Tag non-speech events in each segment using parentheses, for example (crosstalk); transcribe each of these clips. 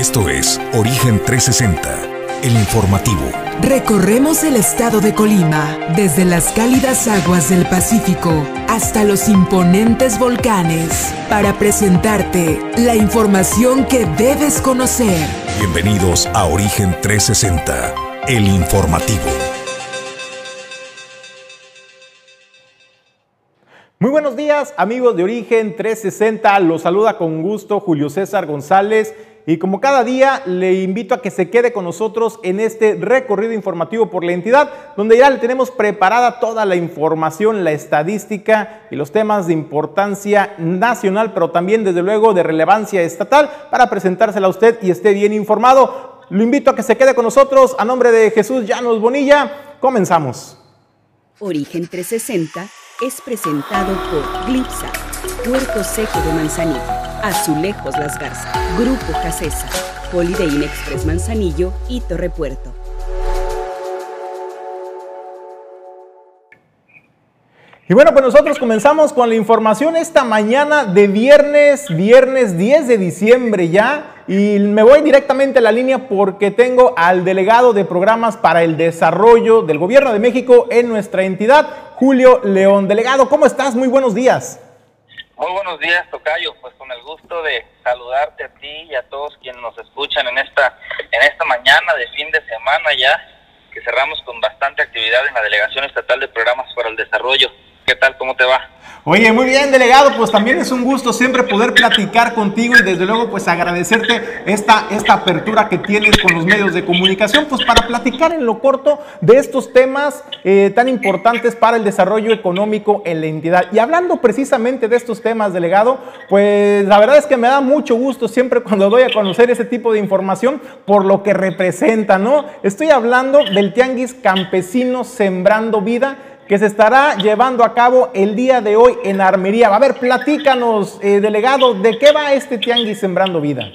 Esto es Origen 360, el informativo. Recorremos el estado de Colima, desde las cálidas aguas del Pacífico hasta los imponentes volcanes, para presentarte la información que debes conocer. Bienvenidos a Origen 360, el informativo. Muy buenos días amigos de Origen 360, los saluda con gusto Julio César González y como cada día le invito a que se quede con nosotros en este recorrido informativo por la entidad donde ya le tenemos preparada toda la información, la estadística y los temas de importancia nacional pero también desde luego de relevancia estatal para presentársela a usted y esté bien informado. Lo invito a que se quede con nosotros a nombre de Jesús Llanos Bonilla. Comenzamos. Origen 360 es presentado por Glipsa, Puerto Seco de Manzanillo, Azulejos Las Garzas, Grupo Casesa, Holiday Express Manzanillo y Torre Puerto. Y bueno, pues nosotros comenzamos con la información esta mañana de viernes, viernes 10 de diciembre ya. Y me voy directamente a la línea porque tengo al delegado de programas para el desarrollo del Gobierno de México en nuestra entidad, Julio León. Delegado, ¿cómo estás? Muy buenos días. Muy buenos días, Tocayo. Pues con el gusto de saludarte a ti y a todos quienes nos escuchan en esta, en esta mañana de fin de semana ya, que cerramos con bastante actividad en la Delegación Estatal de Programas para el Desarrollo. ¿Qué tal? ¿Cómo te va? Oye, muy bien, delegado, pues también es un gusto siempre poder platicar contigo y desde luego pues agradecerte esta, esta apertura que tienes con los medios de comunicación, pues para platicar en lo corto de estos temas eh, tan importantes para el desarrollo económico en la entidad. Y hablando precisamente de estos temas, delegado, pues la verdad es que me da mucho gusto siempre cuando doy a conocer ese tipo de información por lo que representa, ¿no? Estoy hablando del Tianguis Campesino Sembrando Vida que se estará llevando a cabo el día de hoy en Armería. A ver, platícanos, eh, delegado, ¿de qué va este Tianguis Sembrando Vida?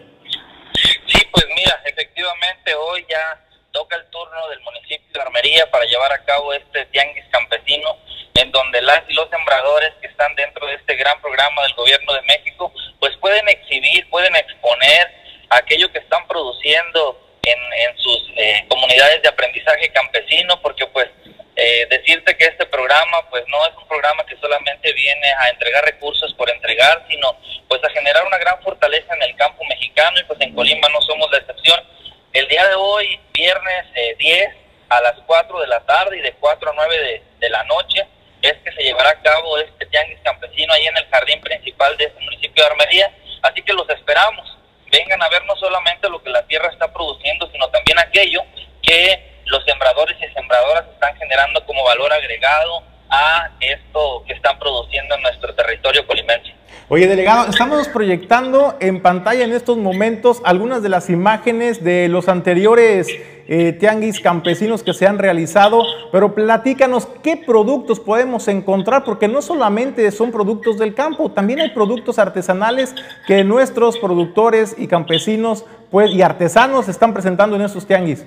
Sí, pues mira, efectivamente hoy ya toca el turno del municipio de Armería para llevar a cabo este Tianguis Campesino, en donde las y los sembradores que están dentro de este gran programa del Gobierno de México, pues pueden exhibir, pueden exponer aquello que están produciendo en, en sus eh, comunidades de aprendizaje campesino, porque pues eh, decirte que este programa pues no es un programa que solamente viene a entregar recursos por entregar, sino pues a generar una gran fortaleza en el campo mexicano y pues en Colima no somos la excepción. El día de hoy, viernes 10 eh, a las 4 de la tarde y de 4 a 9 de, de la noche, es que se llevará a cabo este tianguis campesino ahí en el jardín principal de este municipio de Armería. Así que los esperamos. Vengan a ver no solamente lo que la tierra está produciendo, sino también aquello que los sembradores y sembradoras están generando como valor agregado a esto que están produciendo en nuestro territorio colimense. Oye, delegado, estamos proyectando en pantalla en estos momentos algunas de las imágenes de los anteriores eh, tianguis campesinos que se han realizado, pero platícanos qué productos podemos encontrar, porque no solamente son productos del campo, también hay productos artesanales que nuestros productores y campesinos pues, y artesanos están presentando en estos tianguis.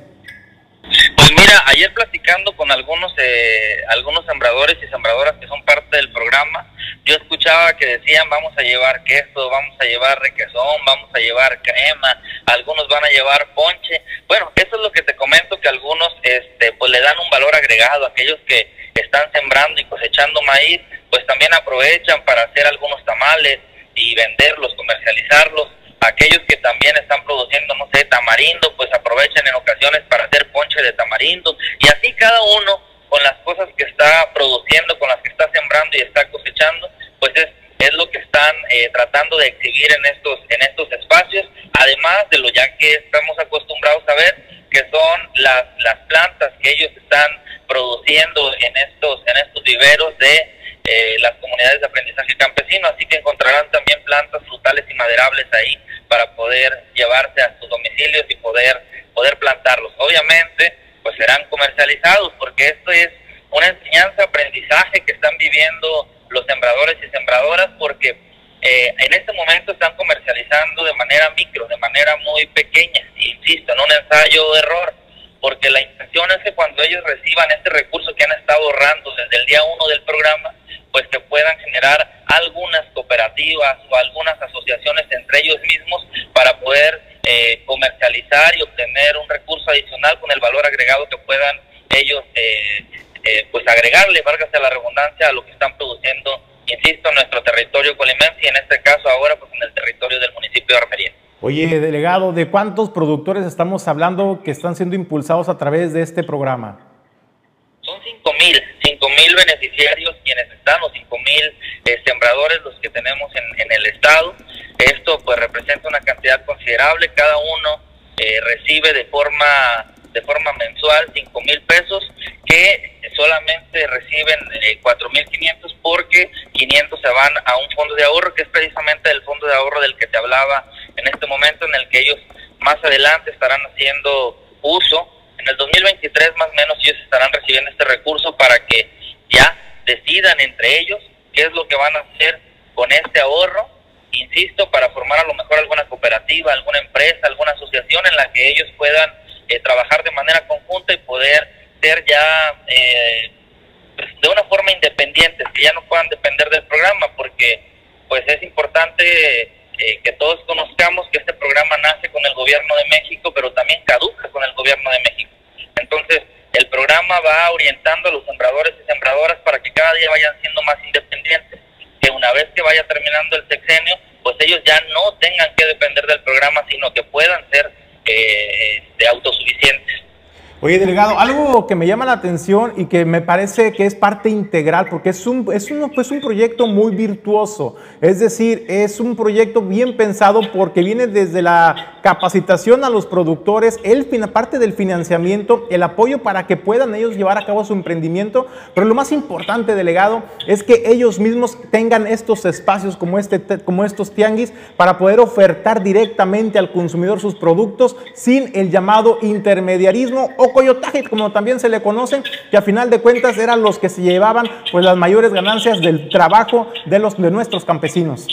Pues mira, ayer platicando con algunos eh, algunos sembradores y sembradoras que son parte del programa, yo escuchaba que decían vamos a llevar queso, vamos a llevar requesón, vamos a llevar crema, algunos van a llevar ponche. Bueno, eso es lo que te comento que algunos este pues le dan un valor agregado, aquellos que están sembrando y cosechando maíz, pues también aprovechan para hacer algunos tamales y venderlos, comercializarlos aquellos que también están produciendo, no sé, tamarindo, pues aprovechen en ocasiones para hacer ponche de tamarindo. Y así cada uno con las cosas que está produciendo, con las que está sembrando y está cosechando, pues es, es lo que están eh, tratando de exhibir en estos en estos espacios, además de lo ya que estamos acostumbrados a ver, que son las, las plantas que ellos están produciendo en estos en estos viveros de eh, las comunidades de aprendizaje campesino, así que encontrarán también plantas frutales y maderables ahí para poder llevarse a sus domicilios y poder, poder plantarlos. Obviamente, pues serán comercializados porque esto es una enseñanza, aprendizaje que están viviendo los sembradores y sembradoras porque eh, en este momento están comercializando de manera micro, de manera muy pequeña, insisto, en un ensayo-error, porque la intención es que cuando ellos reciban este recurso que han estado ahorrando desde el día uno del programa, pues que puedan generar algunas cooperativas o algunas asociaciones entre ellos mismos para poder eh, comercializar y obtener un recurso adicional con el valor agregado que puedan ellos eh, eh, pues agregarle, válgase la redundancia, a lo que están produciendo, insisto, en nuestro territorio colimense y en este caso ahora pues en el territorio del municipio de Armería. Oye, delegado, ¿de cuántos productores estamos hablando que están siendo impulsados a través de este programa? Son 5 mil, 5 mil beneficiarios quienes están, o 5 mil eh, sembradores los que tenemos en, en, el estado. Esto pues representa una cantidad considerable, cada uno eh, recibe de forma de forma mensual 5 mil pesos que solamente reciben eh, 4.500 porque 500 se van a un fondo de ahorro que es precisamente el fondo de ahorro del que te hablaba en este momento en el que ellos más adelante estarán haciendo uso. En el 2023 más o menos ellos estarán recibiendo este recurso para que ya decidan entre ellos qué es lo que van a hacer con este ahorro. Insisto, para formar a lo mejor alguna cooperativa, alguna empresa, alguna asociación en la que ellos puedan eh, trabajar de manera conjunta y poder ser ya eh, pues, de una forma independiente, que ya no puedan depender del programa, porque pues es importante eh, que todos conozcamos que este programa nace con el gobierno de México, pero también caduca con el gobierno de México. Entonces, el programa va orientando a los sembradores y sembradoras para que cada día vayan siendo más independientes, que una vez que vaya terminando el sexenio, pues ellos ya no tengan que depender del programa, sino que puedan ser eh, de autosuficientes. Oye, delegado, algo que me llama la atención y que me parece que es parte integral, porque es un, es pues un proyecto muy virtuoso, es decir, es un proyecto bien pensado porque viene desde la capacitación a los productores, el, parte del financiamiento, el apoyo para que puedan ellos llevar a cabo su emprendimiento, pero lo más importante, delegado, es que ellos mismos tengan estos espacios como, este, como estos tianguis para poder ofertar directamente al consumidor sus productos sin el llamado intermediarismo o coyotaje, como también se le conocen, que a final de cuentas eran los que se llevaban pues las mayores ganancias del trabajo de los de nuestros campesinos.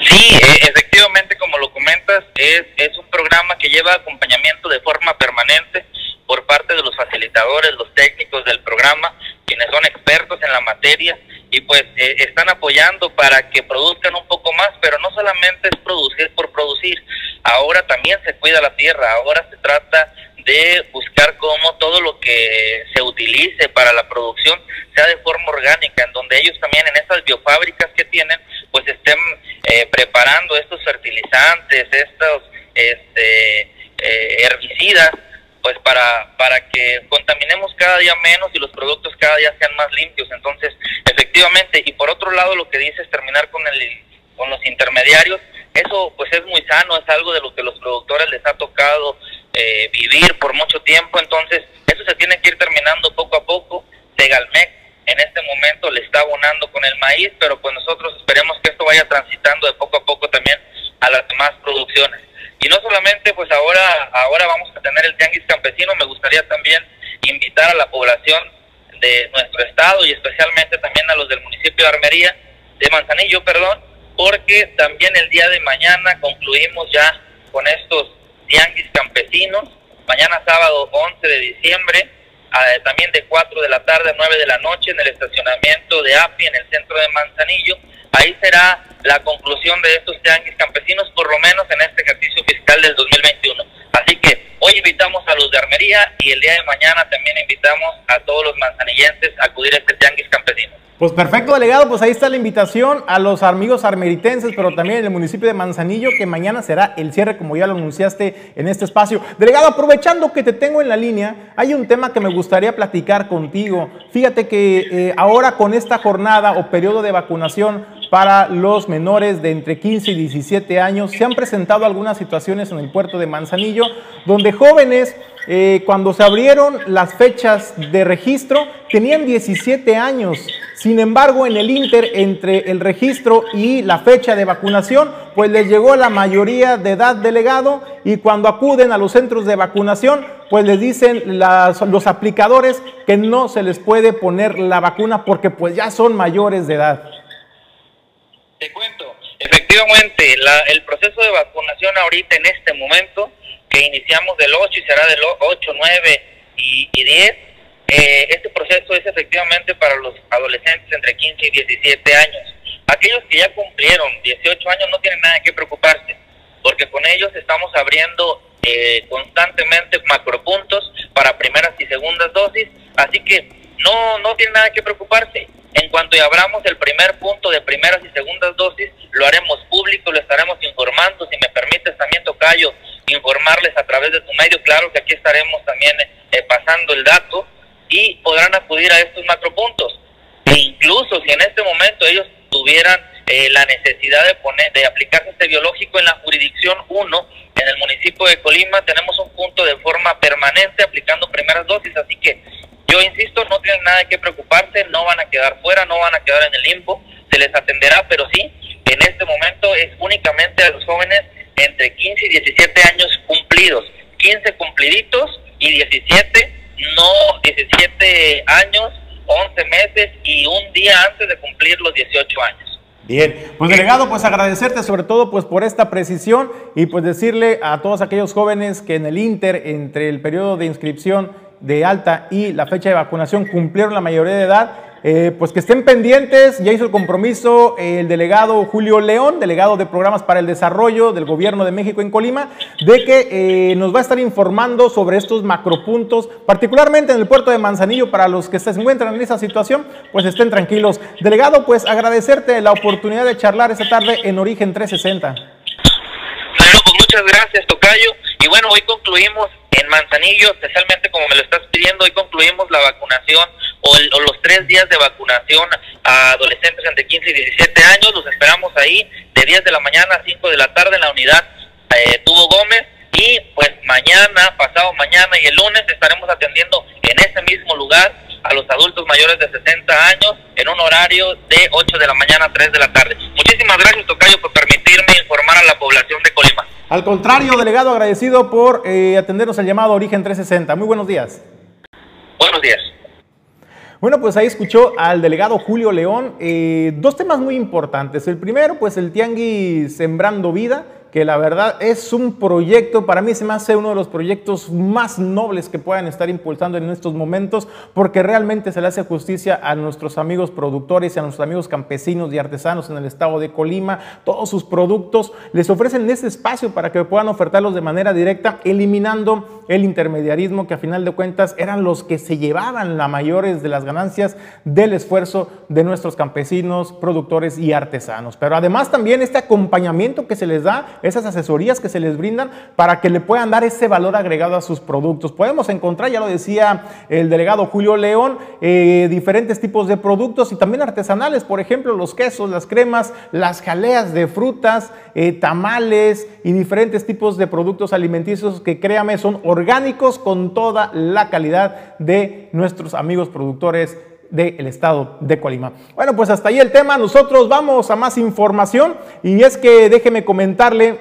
Sí, e, efectivamente, como lo comentas, es, es un programa que lleva acompañamiento de forma permanente por parte de los facilitadores, los técnicos del programa, quienes son expertos en la materia y pues eh, están apoyando para que produzcan un poco más, pero no solamente es producir por producir, ahora también se cuida la tierra, ahora se trata de buscar cómo todo lo que se utilice para la producción sea de forma orgánica, en donde ellos también en esas biofábricas que tienen, pues estén eh, preparando estos fertilizantes, estos este, eh, herbicidas, pues para, para que contaminemos cada día menos y los productos cada día sean más limpios. Entonces, efectivamente, y por otro lado lo que dice es terminar con, el, con los intermediarios, eso pues es muy sano, es algo de lo que los productores les ha tocado eh, vivir por mucho tiempo, entonces eso se tiene que ir terminando poco a poco. Segalmec en este momento le está abonando con el maíz, pero pues nosotros esperemos que esto vaya transitando de poco a poco también a las demás producciones. Y no solamente pues ahora, ahora vamos a tener el tianguis campesino, me gustaría también invitar a la población de nuestro estado y especialmente también a los del municipio de Armería, de Manzanillo, perdón, porque también el día de mañana concluimos ya con estos tianguis campesinos, mañana sábado 11 de diciembre, también de 4 de la tarde a 9 de la noche en el estacionamiento de API en el centro de Manzanillo. Ahí será la conclusión de estos tianguis campesinos, por lo menos en este ejercicio fiscal del 2021. Así que hoy invitamos a los de Armería y el día de mañana también invitamos a todos los manzanillenses a acudir a este tianguis campesino. Pues perfecto, delegado, pues ahí está la invitación a los amigos armeritenses, pero también en el municipio de Manzanillo, que mañana será el cierre, como ya lo anunciaste en este espacio. Delegado, aprovechando que te tengo en la línea, hay un tema que me gustaría platicar contigo. Fíjate que eh, ahora con esta jornada o periodo de vacunación para los menores de entre 15 y 17 años, se han presentado algunas situaciones en el puerto de Manzanillo, donde jóvenes eh, cuando se abrieron las fechas de registro, tenían 17 años. Sin embargo, en el Inter, entre el registro y la fecha de vacunación, pues les llegó la mayoría de edad delegado y cuando acuden a los centros de vacunación, pues les dicen los aplicadores que no se les puede poner la vacuna porque pues ya son mayores de edad. Efectivamente, el proceso de vacunación ahorita en este momento que iniciamos del 8 y será del 8, 9 y, 10. Eh, este proceso es efectivamente para los adolescentes entre 15 y 17 años. Aquellos que ya cumplieron 18 años no tienen nada que preocuparse, porque con ellos estamos abriendo eh, constantemente macropuntos para primeras y segundas dosis, así que no, no tiene nada que preocuparse. En cuanto abramos el primer punto de primeras y segundas dosis, lo haremos público, lo estaremos informando. Si me permites también, Tocayo, informarles a través de tu medio, claro que aquí estaremos también eh, pasando el dato y podrán acudir a estos macropuntos. E incluso si en este momento ellos tuvieran eh, la necesidad de poner, de aplicarse este biológico en la jurisdicción 1, en el municipio de Colima, tenemos un punto de forma permanente aplicando primeras dosis, así que yo insisto, no tienen nada que preocuparse, no van a quedar fuera, no van a quedar en el limbo, se les atenderá, pero sí, en este momento es únicamente a los jóvenes entre 15 y 17 años cumplidos, 15 cumpliditos y 17, no 17 años, 11 meses y un día antes de cumplir los 18 años. Bien, pues delegado, pues agradecerte sobre todo pues por esta precisión y pues decirle a todos aquellos jóvenes que en el Inter, entre el periodo de inscripción de alta y la fecha de vacunación cumplieron la mayoría de edad, eh, pues que estén pendientes, ya hizo el compromiso el delegado Julio León, delegado de programas para el desarrollo del gobierno de México en Colima, de que eh, nos va a estar informando sobre estos macropuntos, particularmente en el puerto de Manzanillo, para los que se encuentran en esa situación, pues estén tranquilos. Delegado, pues agradecerte la oportunidad de charlar esta tarde en Origen 360. Pues muchas gracias, Tocayo. Y bueno, hoy concluimos en Manzanillo, especialmente como me lo estás pidiendo, hoy concluimos la vacunación o, los tres días de vacunación a adolescentes entre 15 y 17 años. Los esperamos ahí de 10 de la mañana a 5 de la tarde en la unidad eh, Tubo Gómez. Y pues mañana, pasado mañana y el lunes estaremos atendiendo en ese mismo lugar a los adultos mayores de 60 años en un horario de 8 de la mañana a 3 de la tarde. Muchísimas gracias, Tocayo, por permitirme informar a la población de Colima. Al contrario, delegado, agradecido por eh, atendernos al llamado Origen 360. Muy buenos días. Buenos días. Bueno, pues ahí escuchó al delegado Julio León eh, dos temas muy importantes. El primero, pues el Tianguis Sembrando Vida que la verdad es un proyecto, para mí se me hace uno de los proyectos más nobles que puedan estar impulsando en estos momentos, porque realmente se le hace justicia a nuestros amigos productores y a nuestros amigos campesinos y artesanos en el estado de Colima. Todos sus productos les ofrecen ese espacio para que puedan ofertarlos de manera directa, eliminando el intermediarismo que a final de cuentas eran los que se llevaban la mayores de las ganancias del esfuerzo de nuestros campesinos, productores y artesanos. Pero además también este acompañamiento que se les da esas asesorías que se les brindan para que le puedan dar ese valor agregado a sus productos. Podemos encontrar, ya lo decía el delegado Julio León, eh, diferentes tipos de productos y también artesanales, por ejemplo, los quesos, las cremas, las jaleas de frutas, eh, tamales y diferentes tipos de productos alimenticios que créame son orgánicos con toda la calidad de nuestros amigos productores del estado de Colima. Bueno, pues hasta ahí el tema. Nosotros vamos a más información y es que déjeme comentarle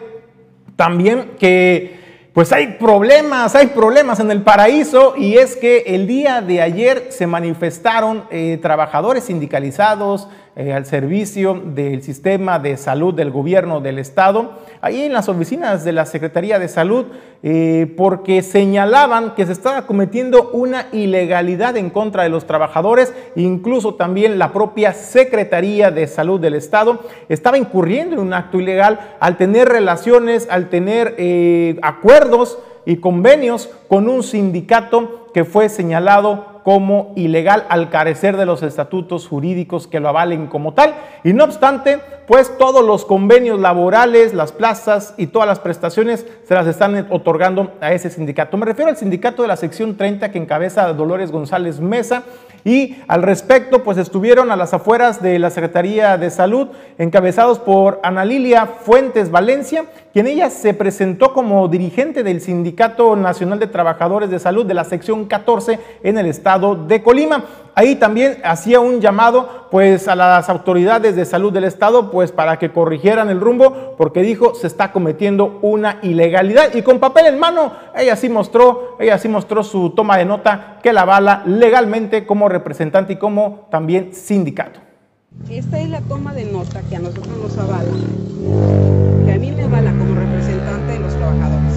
también que pues hay problemas, hay problemas en el paraíso y es que el día de ayer se manifestaron eh, trabajadores sindicalizados, eh, al servicio del sistema de salud del gobierno del estado, ahí en las oficinas de la Secretaría de Salud, eh, porque señalaban que se estaba cometiendo una ilegalidad en contra de los trabajadores, incluso también la propia Secretaría de Salud del estado estaba incurriendo en un acto ilegal al tener relaciones, al tener eh, acuerdos y convenios con un sindicato que fue señalado como ilegal al carecer de los estatutos jurídicos que lo avalen como tal. Y no obstante, pues todos los convenios laborales, las plazas y todas las prestaciones se las están otorgando a ese sindicato. Me refiero al sindicato de la sección 30 que encabeza Dolores González Mesa y al respecto pues estuvieron a las afueras de la Secretaría de Salud encabezados por Ana Lilia Fuentes Valencia, quien ella se presentó como dirigente del Sindicato Nacional de Trabajadores de Salud de la sección 14 en el estado de Colima. Ahí también hacía un llamado pues a las autoridades de salud del estado pues para que corrigieran el rumbo porque dijo se está cometiendo una ilegalidad y con papel en mano ella sí mostró, ella sí mostró su toma de nota que la avala legalmente como representante y como también sindicato. Esta es la toma de nota que a nosotros nos avala, que a mí me avala como representante de los trabajadores.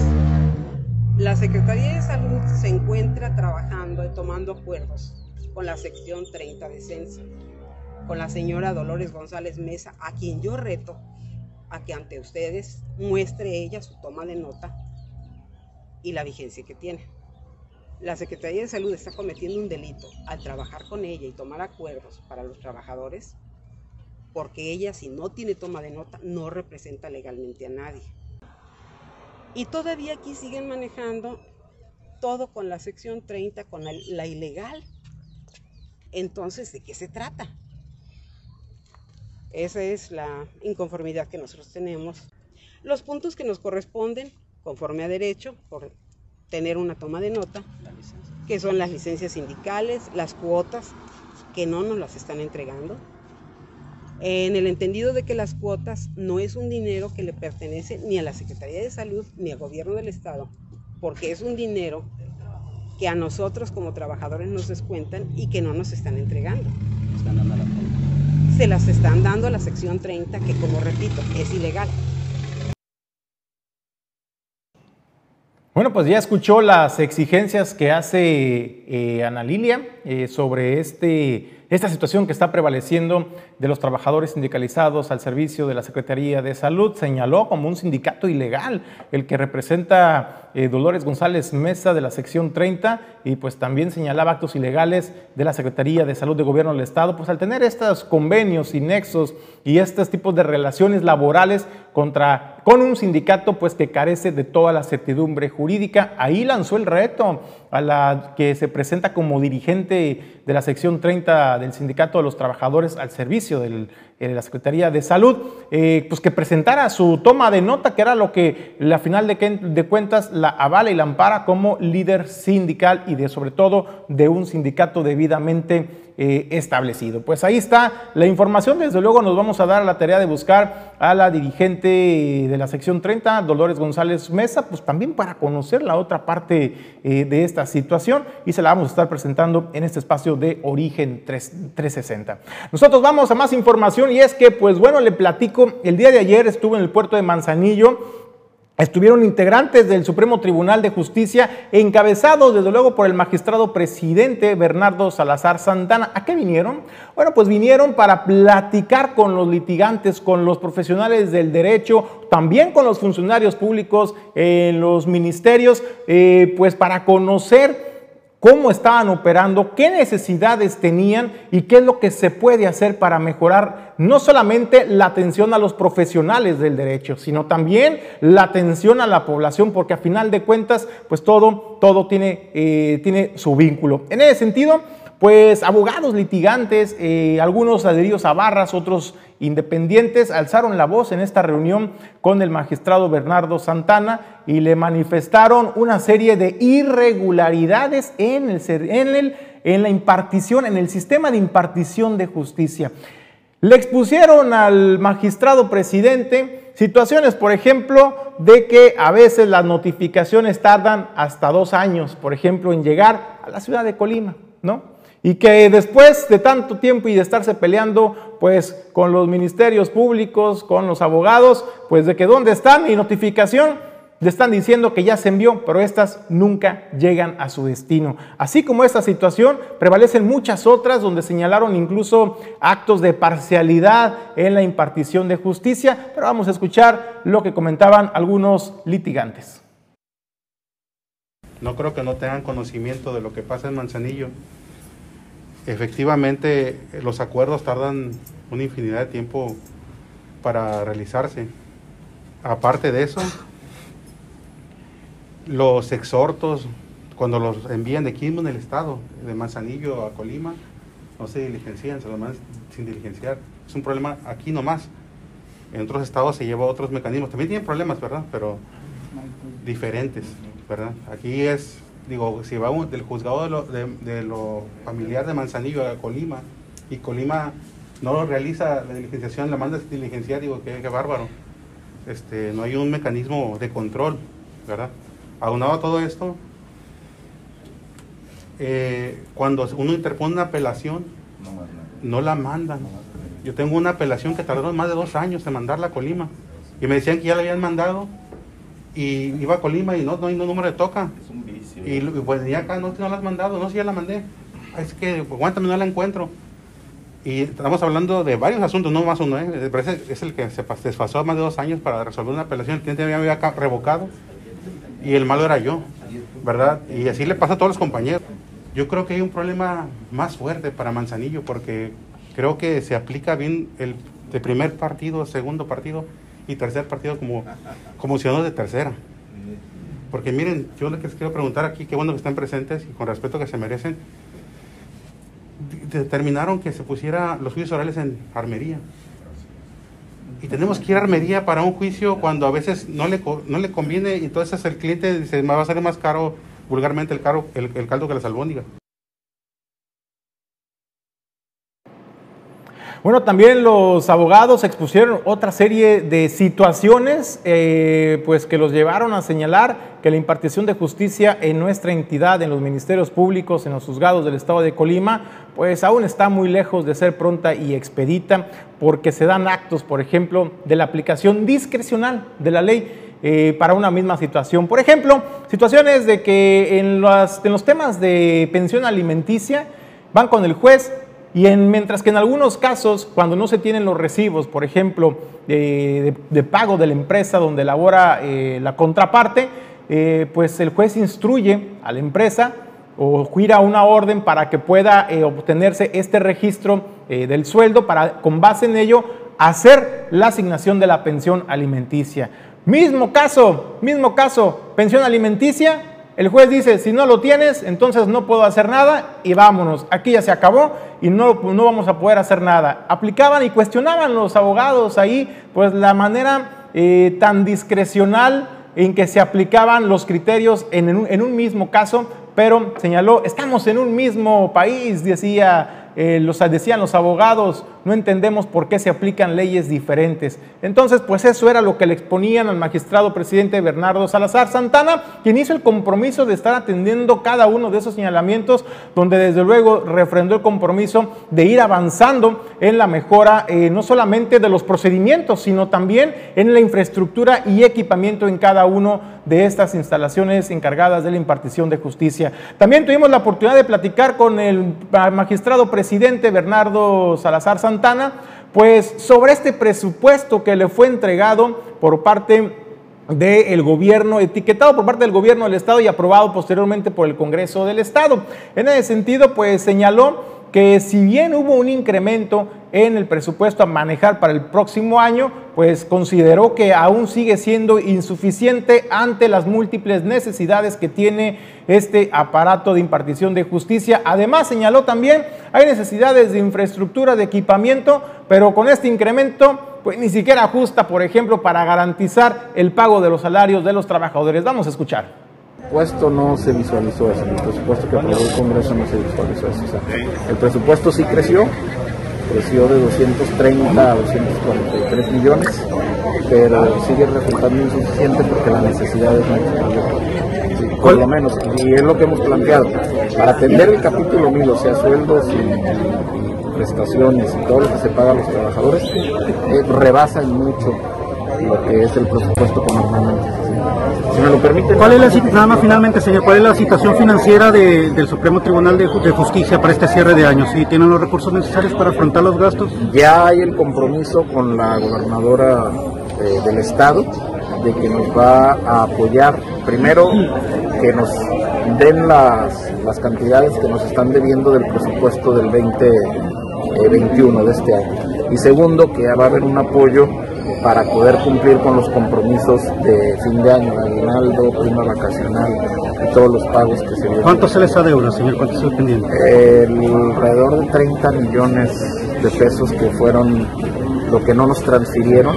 La Secretaría de Salud se encuentra trabajando y tomando acuerdos con la sección 30 de Censo, con la señora Dolores González Mesa, a quien yo reto a que ante ustedes muestre ella su toma de nota y la vigencia que tiene. La Secretaría de Salud está cometiendo un delito al trabajar con ella y tomar acuerdos para los trabajadores, porque ella si no tiene toma de nota no representa legalmente a nadie. Y todavía aquí siguen manejando todo con la sección 30, con la, la ilegal. Entonces, ¿de qué se trata? Esa es la inconformidad que nosotros tenemos. Los puntos que nos corresponden, conforme a derecho, por tener una toma de nota, que son las licencias sindicales, las cuotas, que no nos las están entregando. En el entendido de que las cuotas no es un dinero que le pertenece ni a la Secretaría de Salud ni al gobierno del Estado, porque es un dinero que a nosotros como trabajadores nos descuentan y que no nos están entregando. Se las están dando a la sección 30, que como repito, es ilegal. Bueno, pues ya escuchó las exigencias que hace eh, Ana Lilia eh, sobre este esta situación que está prevaleciendo de los trabajadores sindicalizados al servicio de la Secretaría de Salud señaló como un sindicato ilegal el que representa eh, Dolores González Mesa de la sección 30 y pues también señalaba actos ilegales de la Secretaría de Salud de Gobierno del Estado, pues al tener estos convenios y nexos y estos tipos de relaciones laborales contra, con un sindicato pues que carece de toda la certidumbre jurídica, ahí lanzó el reto a la que se presenta como dirigente de la sección 30 del Sindicato de los Trabajadores al servicio de la Secretaría de Salud, eh, pues que presentara su toma de nota, que era lo que la final de, de, cuentas la avala y la ampara como líder sindical y de sobre todo de un sindicato debidamente eh, establecido. Pues ahí está la información, desde luego nos vamos a dar la tarea de buscar a la dirigente de la sección 30, Dolores González Mesa, pues también para conocer la otra parte eh, de esta situación y se la vamos a estar presentando en este espacio de Origen 360. Nosotros vamos a más información y es que, pues bueno, le platico, el día de ayer estuve en el puerto de Manzanillo, Estuvieron integrantes del Supremo Tribunal de Justicia, encabezados desde luego por el magistrado presidente Bernardo Salazar Santana. ¿A qué vinieron? Bueno, pues vinieron para platicar con los litigantes, con los profesionales del derecho, también con los funcionarios públicos en los ministerios, eh, pues para conocer cómo estaban operando, qué necesidades tenían y qué es lo que se puede hacer para mejorar no solamente la atención a los profesionales del derecho, sino también la atención a la población, porque a final de cuentas, pues todo, todo tiene, eh, tiene su vínculo. En ese sentido, pues abogados litigantes, eh, algunos adheridos a barras, otros independientes, alzaron la voz en esta reunión con el magistrado Bernardo Santana y le manifestaron una serie de irregularidades en, el, en, el, en la impartición, en el sistema de impartición de justicia. Le expusieron al magistrado presidente situaciones, por ejemplo, de que a veces las notificaciones tardan hasta dos años, por ejemplo, en llegar a la ciudad de Colima, ¿no? Y que después de tanto tiempo y de estarse peleando, pues con los ministerios públicos, con los abogados, pues de que dónde están mi notificación, le están diciendo que ya se envió, pero estas nunca llegan a su destino. Así como esta situación, prevalecen muchas otras donde señalaron incluso actos de parcialidad en la impartición de justicia, pero vamos a escuchar lo que comentaban algunos litigantes. No creo que no tengan conocimiento de lo que pasa en Manzanillo efectivamente los acuerdos tardan una infinidad de tiempo para realizarse. Aparte de eso, los exhortos, cuando los envían de aquí en el estado, de Manzanillo a Colima, no se diligencian, se lo mandan sin diligenciar. Es un problema aquí nomás. En otros estados se lleva otros mecanismos. También tienen problemas, ¿verdad? Pero diferentes, ¿verdad? Aquí es digo, si va del juzgado de lo, de, lo, familiar de Manzanillo a Colima y Colima no lo realiza la diligenciación, la manda a diligenciar, digo, qué, bárbaro. Este, no hay un mecanismo de control, ¿verdad? Aunado a todo esto, eh, cuando uno interpone una apelación, no la mandan. Yo tengo una apelación que tardó más de dos años en mandarla a Colima. Y me decían que ya la habían mandado y iba a Colima y no, no hay no número de toca. Y, pues ya acá no, no la has mandado, no, si ya la mandé. Es que, pues, aguántame, no la encuentro. Y estamos hablando de varios asuntos, no más uno. ¿eh? Es el que se desfasó más de dos años para resolver una apelación. El cliente me había revocado y el malo era yo, ¿verdad? Y así le pasa a todos los compañeros. Yo creo que hay un problema más fuerte para Manzanillo porque creo que se aplica bien el de primer partido, segundo partido y tercer partido como, como ciudadanos de tercera. Porque miren, yo les quiero preguntar aquí, qué bueno que estén presentes y con respeto que se merecen determinaron que se pusiera los juicios orales en armería. Y tenemos que ir a armería para un juicio cuando a veces no le, no le conviene y entonces el cliente dice, me va a salir más caro, vulgarmente, el, caro, el, el caldo que la albóndiga. Bueno, también los abogados expusieron otra serie de situaciones eh, pues que los llevaron a señalar que la impartición de justicia en nuestra entidad, en los ministerios públicos, en los juzgados del estado de Colima, pues aún está muy lejos de ser pronta y expedita porque se dan actos, por ejemplo, de la aplicación discrecional de la ley. Eh, para una misma situación. Por ejemplo, situaciones de que en los temas de pensión alimenticia van con el juez, y en, mientras que en algunos casos, cuando no se tienen los recibos, por ejemplo, de, pago de la empresa donde elabora eh, la contraparte, eh, pues el juez instruye a la empresa o gira una orden para que pueda eh, obtenerse este registro del sueldo para, con base en ello, hacer la asignación de la pensión alimenticia. Mismo caso, mismo caso, pensión alimenticia, el juez dice, si no lo tienes, entonces no puedo hacer nada y vámonos, aquí ya se acabó y no, no vamos a poder hacer nada. Aplicaban y cuestionaban los abogados ahí, pues la manera eh, tan discrecional en que se aplicaban los criterios en un mismo caso, pero señaló, estamos en un mismo país, decía eh, los, decían los abogados, no entendemos por qué se aplican leyes diferentes. Entonces, pues eso era lo que le exponían al magistrado presidente Bernardo Salazar Santana, quien hizo el compromiso de estar atendiendo cada uno de esos señalamientos, donde desde luego refrendó el compromiso de ir avanzando en la mejora eh, no solamente de los procedimientos, sino también en la infraestructura y equipamiento en cada uno de estas instalaciones encargadas de la impartición de justicia. También tuvimos la oportunidad de platicar con el magistrado presidente Bernardo Salazar Santana, pues sobre este presupuesto que le fue entregado por parte del gobierno, etiquetado por parte del gobierno del Estado y aprobado posteriormente por el Congreso del Estado. En ese sentido, pues señaló que si bien hubo un incremento en el presupuesto a manejar para el próximo año, pues consideró que aún sigue siendo insuficiente ante las múltiples necesidades que tiene este aparato de impartición de justicia. Además, señaló también, hay necesidades de infraestructura, de equipamiento, pero con este incremento, pues ni siquiera ajusta, por ejemplo, para garantizar el pago de los salarios de los trabajadores. Vamos a escuchar presupuesto no se visualizó eso, el presupuesto que aprobó el Congreso no se visualizó eso. el presupuesto sí creció, creció de 230 a 243 millones, pero sigue resultando insuficiente porque la necesidad es mucho por lo menos, y es lo que hemos planteado. Para atender el capítulo 1000, o sea, sueldos y, prestaciones y todo lo que se paga a los trabajadores, eh, rebasan mucho lo que es el presupuesto que normalmente si me lo permite. ¿Cuál es la, nada más finalmente, señor, cuál es la situación financiera del Supremo Tribunal de, Justicia para este cierre de año? ¿Sí tienen los recursos necesarios para afrontar los gastos? Ya hay el compromiso con la gobernadora eh, del estado de que nos va a apoyar, primero, que nos den las, las cantidades que nos están debiendo del presupuesto del 2021 eh, de este año. Y segundo, que va a haber un apoyo para poder cumplir con los compromisos de fin de año, aguinaldo, prima vacacional y todos los pagos que se vienen. ¿Cuánto se les adeuda, señor? ¿Cuánto se pendiente? alrededor de 30 millones de pesos que fueron lo que no nos transfirieron.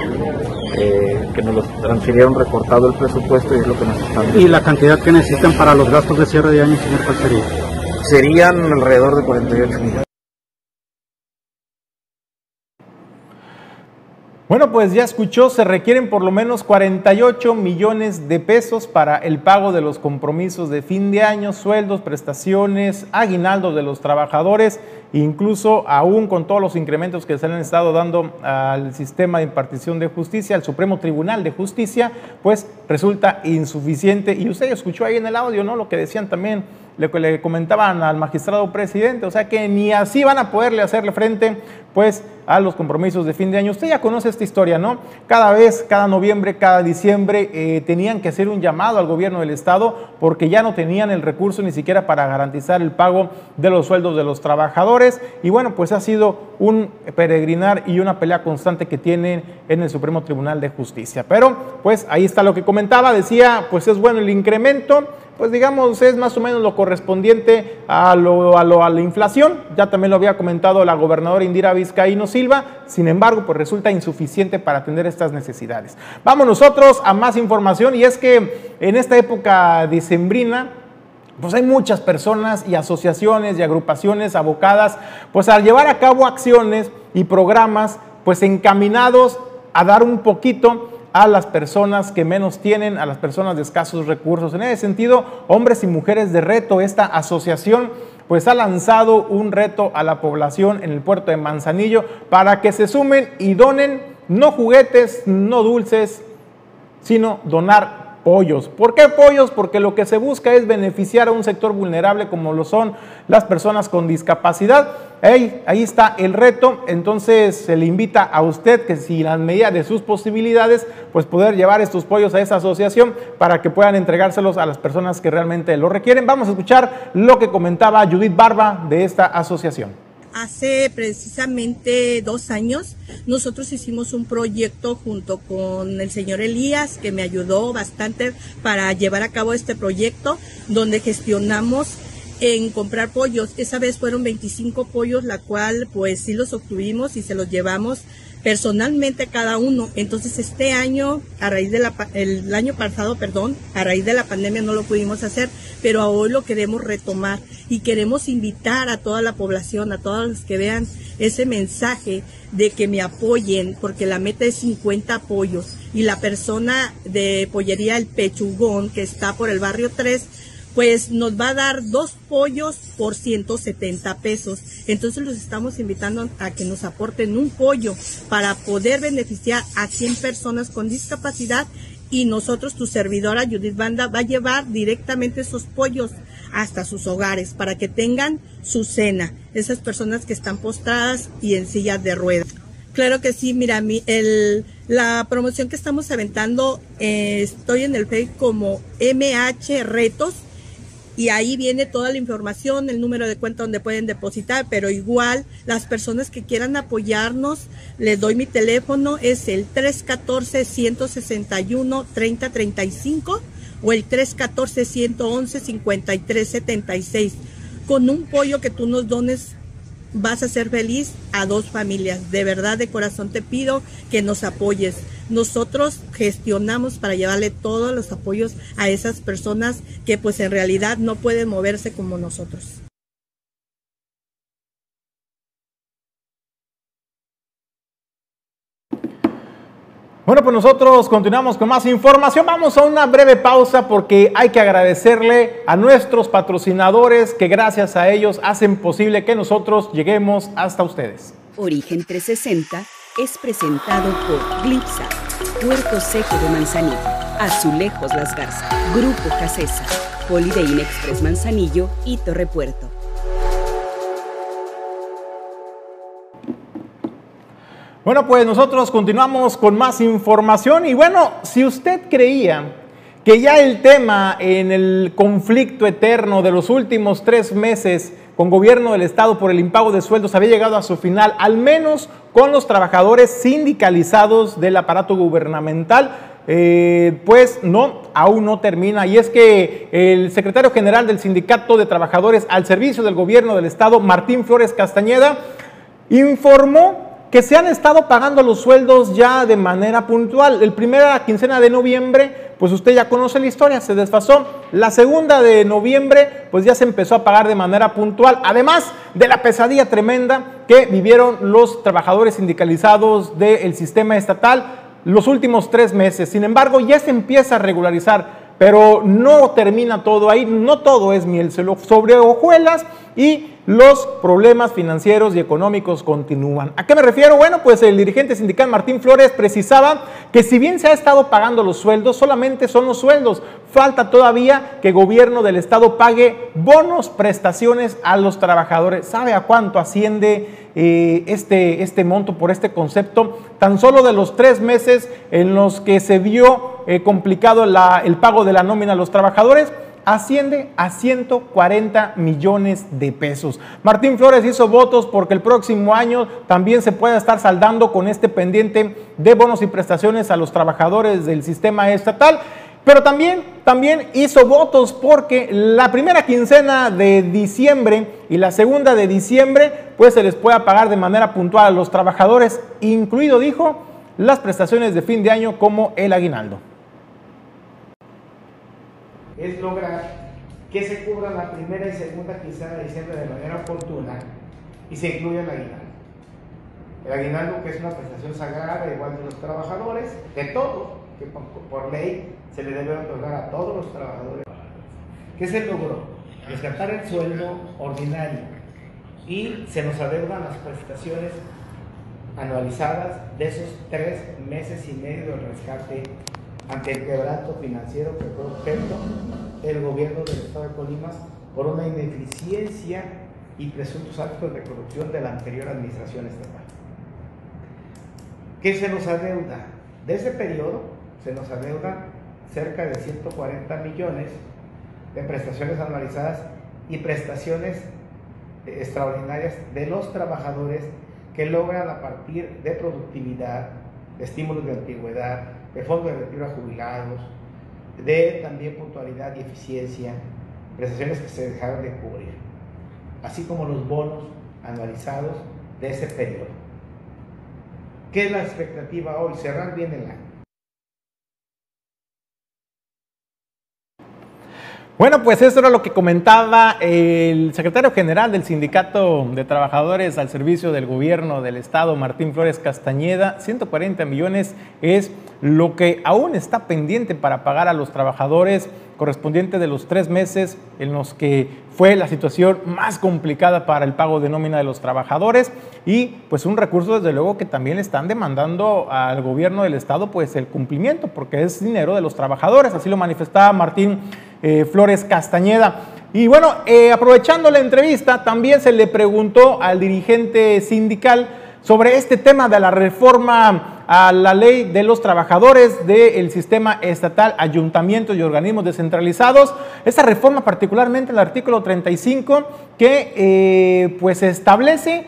Eh, que nos los transfirieron recortado el presupuesto y es lo que nos están ¿Y la cantidad que necesitan para los gastos de cierre de año, señor, cuál sería? Serían alrededor de 48 millones. Bueno, pues ya escuchó, se requieren por lo menos 48 millones de pesos para el pago de los compromisos de fin de año, sueldos, prestaciones, aguinaldos de los trabajadores, incluso aún con todos los incrementos que se han estado dando al sistema de impartición de justicia, al Supremo Tribunal de Justicia, pues resulta insuficiente. Y usted escuchó ahí en el audio, ¿no? Lo que decían también le, le comentaban al magistrado presidente, o sea que ni así van a poderle hacerle frente pues a los compromisos de fin de año. Usted ya conoce esta historia, ¿no? Cada vez, cada noviembre, cada diciembre eh, tenían que hacer un llamado al gobierno del estado porque ya no tenían el recurso ni siquiera para garantizar el pago de los sueldos de los trabajadores y bueno, pues ha sido un peregrinar y una pelea constante que tienen en el Supremo Tribunal de Justicia. Pero pues ahí está lo que comentaba, decía, pues es bueno el incremento, pues digamos es más o menos lo correspondiente a, lo, a, lo, a la inflación. Ya también lo había comentado la gobernadora Indira Vizcaíno Silva, sin embargo, pues resulta insuficiente para atender estas necesidades. Vamos nosotros a más información y es que en esta época dicembrina, pues hay muchas personas y asociaciones y agrupaciones abocadas pues a llevar a cabo acciones y programas pues encaminados a dar un poquito a las personas que menos tienen, a las personas de escasos recursos. En ese sentido, hombres y mujeres de reto, esta asociación pues ha lanzado un reto a la población en el puerto de Manzanillo para que se sumen y donen no juguetes, no dulces, sino donar pollos. ¿Por qué pollos? Porque lo que se busca es beneficiar a un sector vulnerable como lo son las personas con discapacidad. Ahí, ahí está el reto, entonces se le invita a usted que si la medida de sus posibilidades, pues poder llevar estos pollos a esa asociación para que puedan entregárselos a las personas que realmente lo requieren. Vamos a escuchar lo que comentaba Judith Barba de esta asociación. Hace precisamente dos años nosotros hicimos un proyecto junto con el señor Elías que me ayudó bastante para llevar a cabo este proyecto donde gestionamos en comprar pollos. Esa vez fueron 25 pollos, la cual pues sí los obtuvimos y se los llevamos personalmente a cada uno. Entonces este año, a raíz de la, el año pasado, perdón, a raíz de la pandemia no lo pudimos hacer, pero hoy lo queremos retomar y queremos invitar a toda la población, a todos los que vean ese mensaje de que me apoyen, porque la meta es 50 apoyos y la persona de pollería El Pechugón, que está por el barrio 3, pues nos va a dar dos pollos por 170 pesos. Entonces los estamos invitando a que nos aporten un pollo para poder beneficiar a 100 personas con discapacidad y nosotros, tu servidora Judith Banda, va a llevar directamente esos pollos hasta sus hogares para que tengan su cena. Esas personas que están postradas y en sillas de ruedas. Claro que sí, mira, mi, el, la promoción que estamos aventando, eh, estoy en el Facebook como MH Retos y ahí viene toda la información, el número de cuenta donde pueden depositar, pero igual las personas que quieran apoyarnos, les doy mi teléfono, es el 314-161-3035 o el 314-111-5376. Con un pollo que tú nos dones vas a ser feliz a dos familias. De verdad, de corazón te pido que nos apoyes. Nosotros gestionamos para llevarle todos los apoyos a esas personas que pues en realidad no pueden moverse como nosotros. Bueno, pues nosotros continuamos con más información. Vamos a una breve pausa porque hay que agradecerle a nuestros patrocinadores que gracias a ellos hacen posible que nosotros lleguemos hasta ustedes. Origen 360 es presentado por Glipsa, Puerto Seco de Manzanillo, Azulejos Las Garzas, Grupo Casesa, Holiday Express Manzanillo y Torre Puerto. Bueno, pues nosotros continuamos con más información y bueno, si usted creía que ya el tema en el conflicto eterno de los últimos tres meses con gobierno del Estado por el impago de sueldos había llegado a su final, al menos con los trabajadores sindicalizados del aparato gubernamental, eh, pues no, aún no termina. Y es que el secretario general del Sindicato de Trabajadores al Servicio del Gobierno del Estado, Martín Flores Castañeda, informó que se han estado pagando los sueldos ya de manera puntual. El primera quincena de noviembre, pues usted ya conoce la historia, se desfasó. La segunda de noviembre, pues ya se empezó a pagar de manera puntual, además de la pesadilla tremenda que vivieron los trabajadores sindicalizados del sistema estatal los últimos tres meses. Sin embargo, ya se empieza a regularizar, pero no termina todo ahí, no todo es miel sobre hojuelas y los problemas financieros y económicos continúan. ¿A qué me refiero? Bueno, pues el dirigente sindical Martín Flores precisaba que si bien se ha estado pagando los sueldos, solamente son los sueldos. Falta todavía que el gobierno del estado pague bonos, prestaciones a los trabajadores. ¿Sabe a cuánto asciende eh, este, este monto por este concepto? Tan solo de los tres meses en los que se vio eh, complicado el pago de la nómina a los trabajadores, asciende a 140 millones de pesos. Martín Flores hizo votos porque el próximo año también se pueda estar saldando con este pendiente de bonos y prestaciones a los trabajadores del sistema estatal. Pero también, también hizo votos porque la primera quincena de diciembre y la segunda de diciembre, pues se les pueda pagar de manera puntual a los trabajadores, incluido, dijo, las prestaciones de fin de año como el aguinaldo es lograr que se cubra la primera y segunda quincena de diciembre de manera oportuna y se incluya el aguinaldo. El aguinaldo que es una prestación sagrada igual de los trabajadores, de todos, que por, ley se le debe otorgar a todos los trabajadores. ¿Qué se logró? Rescatar el sueldo ordinario y se nos adeudan las prestaciones anualizadas de esos tres meses y medio del rescate ante el quebranto financiero que fue objeto el gobierno del Estado de Colima por una ineficiencia y presuntos actos de corrupción de la anterior administración estatal. ¿Qué se nos adeuda? De ese periodo se nos adeuda cerca de 140 millones de prestaciones anualizadas y prestaciones extraordinarias de los trabajadores que logran a partir de productividad, estímulos de antigüedad, de fondos de retiro a jubilados, de también puntualidad y eficiencia, prestaciones que se dejaron de cubrir, así como los bonos anualizados de ese periodo. ¿Qué es la expectativa hoy? Cerrar bien el año. Bueno, pues eso era lo que comentaba el secretario general del Sindicato de Trabajadores al Servicio del Gobierno del Estado, Martín Flores Castañeda. 140 millones es lo que aún está pendiente para pagar a los trabajadores correspondiente de los tres meses en los que fue la situación más complicada para el pago de nómina de los trabajadores y pues un recurso desde luego que también están demandando al gobierno del estado pues el cumplimiento porque es dinero de los trabajadores, así lo manifestaba Martín eh, Flores Castañeda. Y bueno, eh, aprovechando la entrevista, también se le preguntó al dirigente sindical sobre este tema de la reforma a la ley de los trabajadores del sistema estatal, ayuntamientos y organismos descentralizados. Esta reforma, particularmente el artículo 35, que eh, pues establece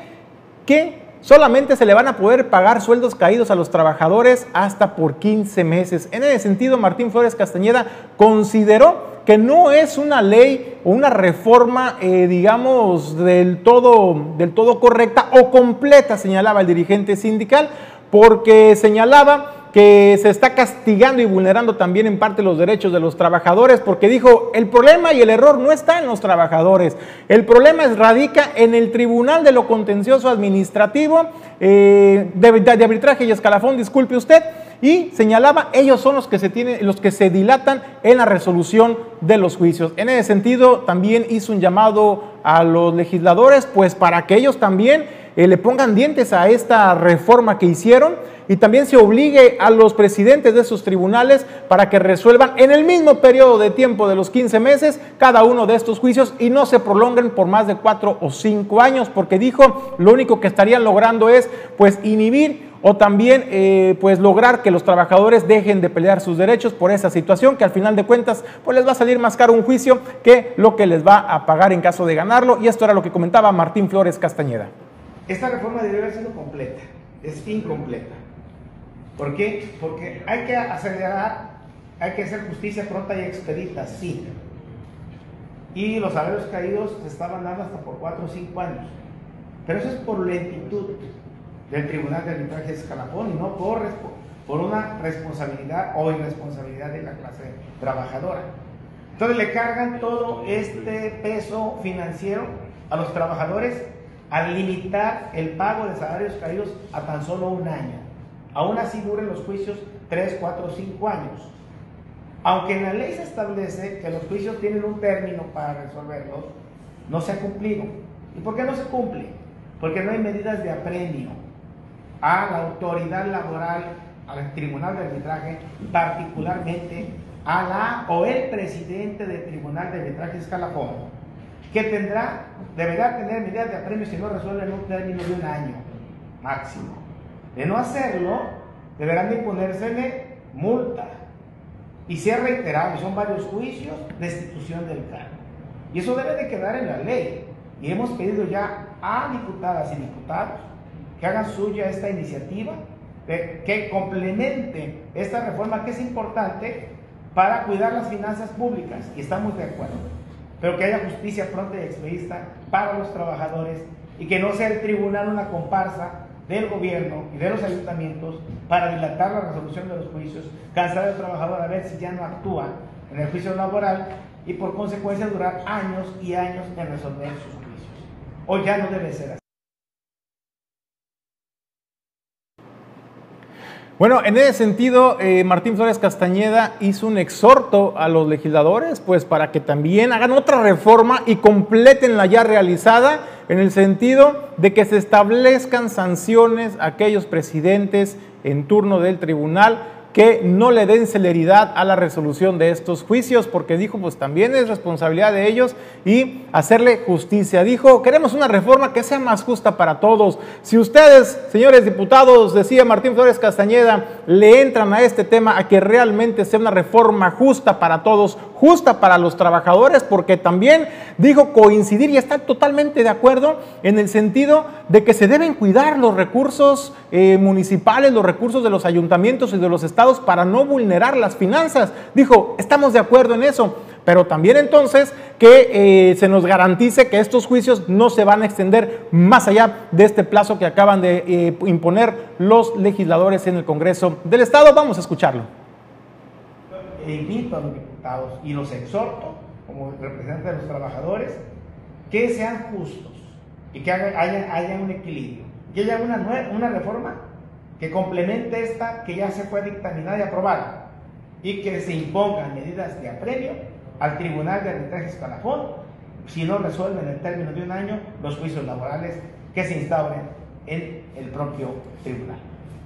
que solamente se le van a poder pagar sueldos caídos a los trabajadores hasta por 15 meses. En ese sentido, Martín Flores Castañeda consideró que no es una ley o una reforma, eh, digamos, del todo, del todo correcta o completa, señalaba el dirigente sindical, porque señalaba que se está castigando y vulnerando también en parte los derechos de los trabajadores, porque dijo, el problema y el error no está en los trabajadores, el problema radica en el Tribunal de lo Contencioso Administrativo eh, de, de arbitraje y escalafón, disculpe usted, y señalaba, ellos son los que se tienen, los que se dilatan en la resolución de los juicios. En ese sentido, también hizo un llamado a los legisladores, pues para que ellos también eh, le pongan dientes a esta reforma que hicieron y también se obligue a los presidentes de esos tribunales para que resuelvan en el mismo periodo de tiempo de los 15 meses cada uno de estos juicios y no se prolonguen por más de cuatro o cinco años, porque dijo, lo único que estarían logrando es pues inhibir o también eh, pues lograr que los trabajadores dejen de pelear sus derechos por esa situación que al final de cuentas pues les va a salir más caro un juicio que lo que les va a pagar en caso de ganarlo y esto era lo que comentaba Martín Flores Castañeda. Esta reforma debería haber sido completa, es incompleta. ¿Por qué? Porque hay que acelerar, hay que hacer justicia pronta y expedita, sí. Y los salarios caídos se estaban dando hasta por 4 o 5 años. Pero eso es por lentitud del Tribunal de Arbitraje de Escalafón y no por, por una responsabilidad o irresponsabilidad de la clase trabajadora. Entonces le cargan todo este peso financiero a los trabajadores al limitar el pago de salarios caídos a tan solo un año. Aún así duren los juicios 3, 4, 5 años. Aunque en la ley se establece que los juicios tienen un término para resolverlos, no se ha cumplido. ¿Y por qué no se cumple? Porque no hay medidas de apremio a la autoridad laboral, al tribunal de arbitraje, particularmente a la o el presidente del tribunal de arbitraje escalafón, que tendrá, deberá tener medidas de apremio si no resuelve en un término de un año máximo. De no hacerlo, deberán de imponérsele multa. Y si es reiterado, son varios juicios, destitución del cargo. Y eso debe de quedar en la ley. Y hemos pedido ya a diputadas y diputados que hagan suya esta iniciativa, que complemente esta reforma que es importante para cuidar las finanzas públicas. Y estamos de acuerdo. Pero que haya justicia pronta y expedita para los trabajadores y que no sea el tribunal una comparsa del gobierno y de los ayuntamientos para dilatar la resolución de los juicios, cansar al trabajador a ver si ya no actúa en el juicio laboral y por consecuencia durar años y años en resolver sus juicios. Hoy ya no debe ser así. Bueno, en ese sentido, eh, Martín Flores Castañeda hizo un exhorto a los legisladores, pues para que también hagan otra reforma y completen la ya realizada, en el sentido de que se establezcan sanciones a aquellos presidentes en turno del tribunal que no le den celeridad a la resolución de estos juicios, porque dijo, pues también es responsabilidad de ellos y hacerle justicia. Dijo, queremos una reforma que sea más justa para todos. Si ustedes, señores diputados, decía Martín Flores Castañeda, le entran a este tema a que realmente sea una reforma justa para todos, justa para los trabajadores, porque también dijo coincidir y está totalmente de acuerdo en el sentido de que se deben cuidar los recursos eh, municipales, los recursos de los ayuntamientos y de los estados para no vulnerar las finanzas. Dijo, estamos de acuerdo en eso, pero también entonces que eh, se nos garantice que estos juicios no se van a extender más allá de este plazo que acaban de eh, imponer los legisladores en el Congreso del Estado. Vamos a escucharlo. Invito a los diputados y los exhorto como representantes de los trabajadores que sean justos y que haya, un equilibrio, que haya una, una reforma que complemente esta que ya se fue dictaminada y aprobada y que se impongan medidas de apremio al Tribunal de Arbitraje Escalafón si no resuelven en el término de un año los juicios laborales que se instauren en el propio tribunal.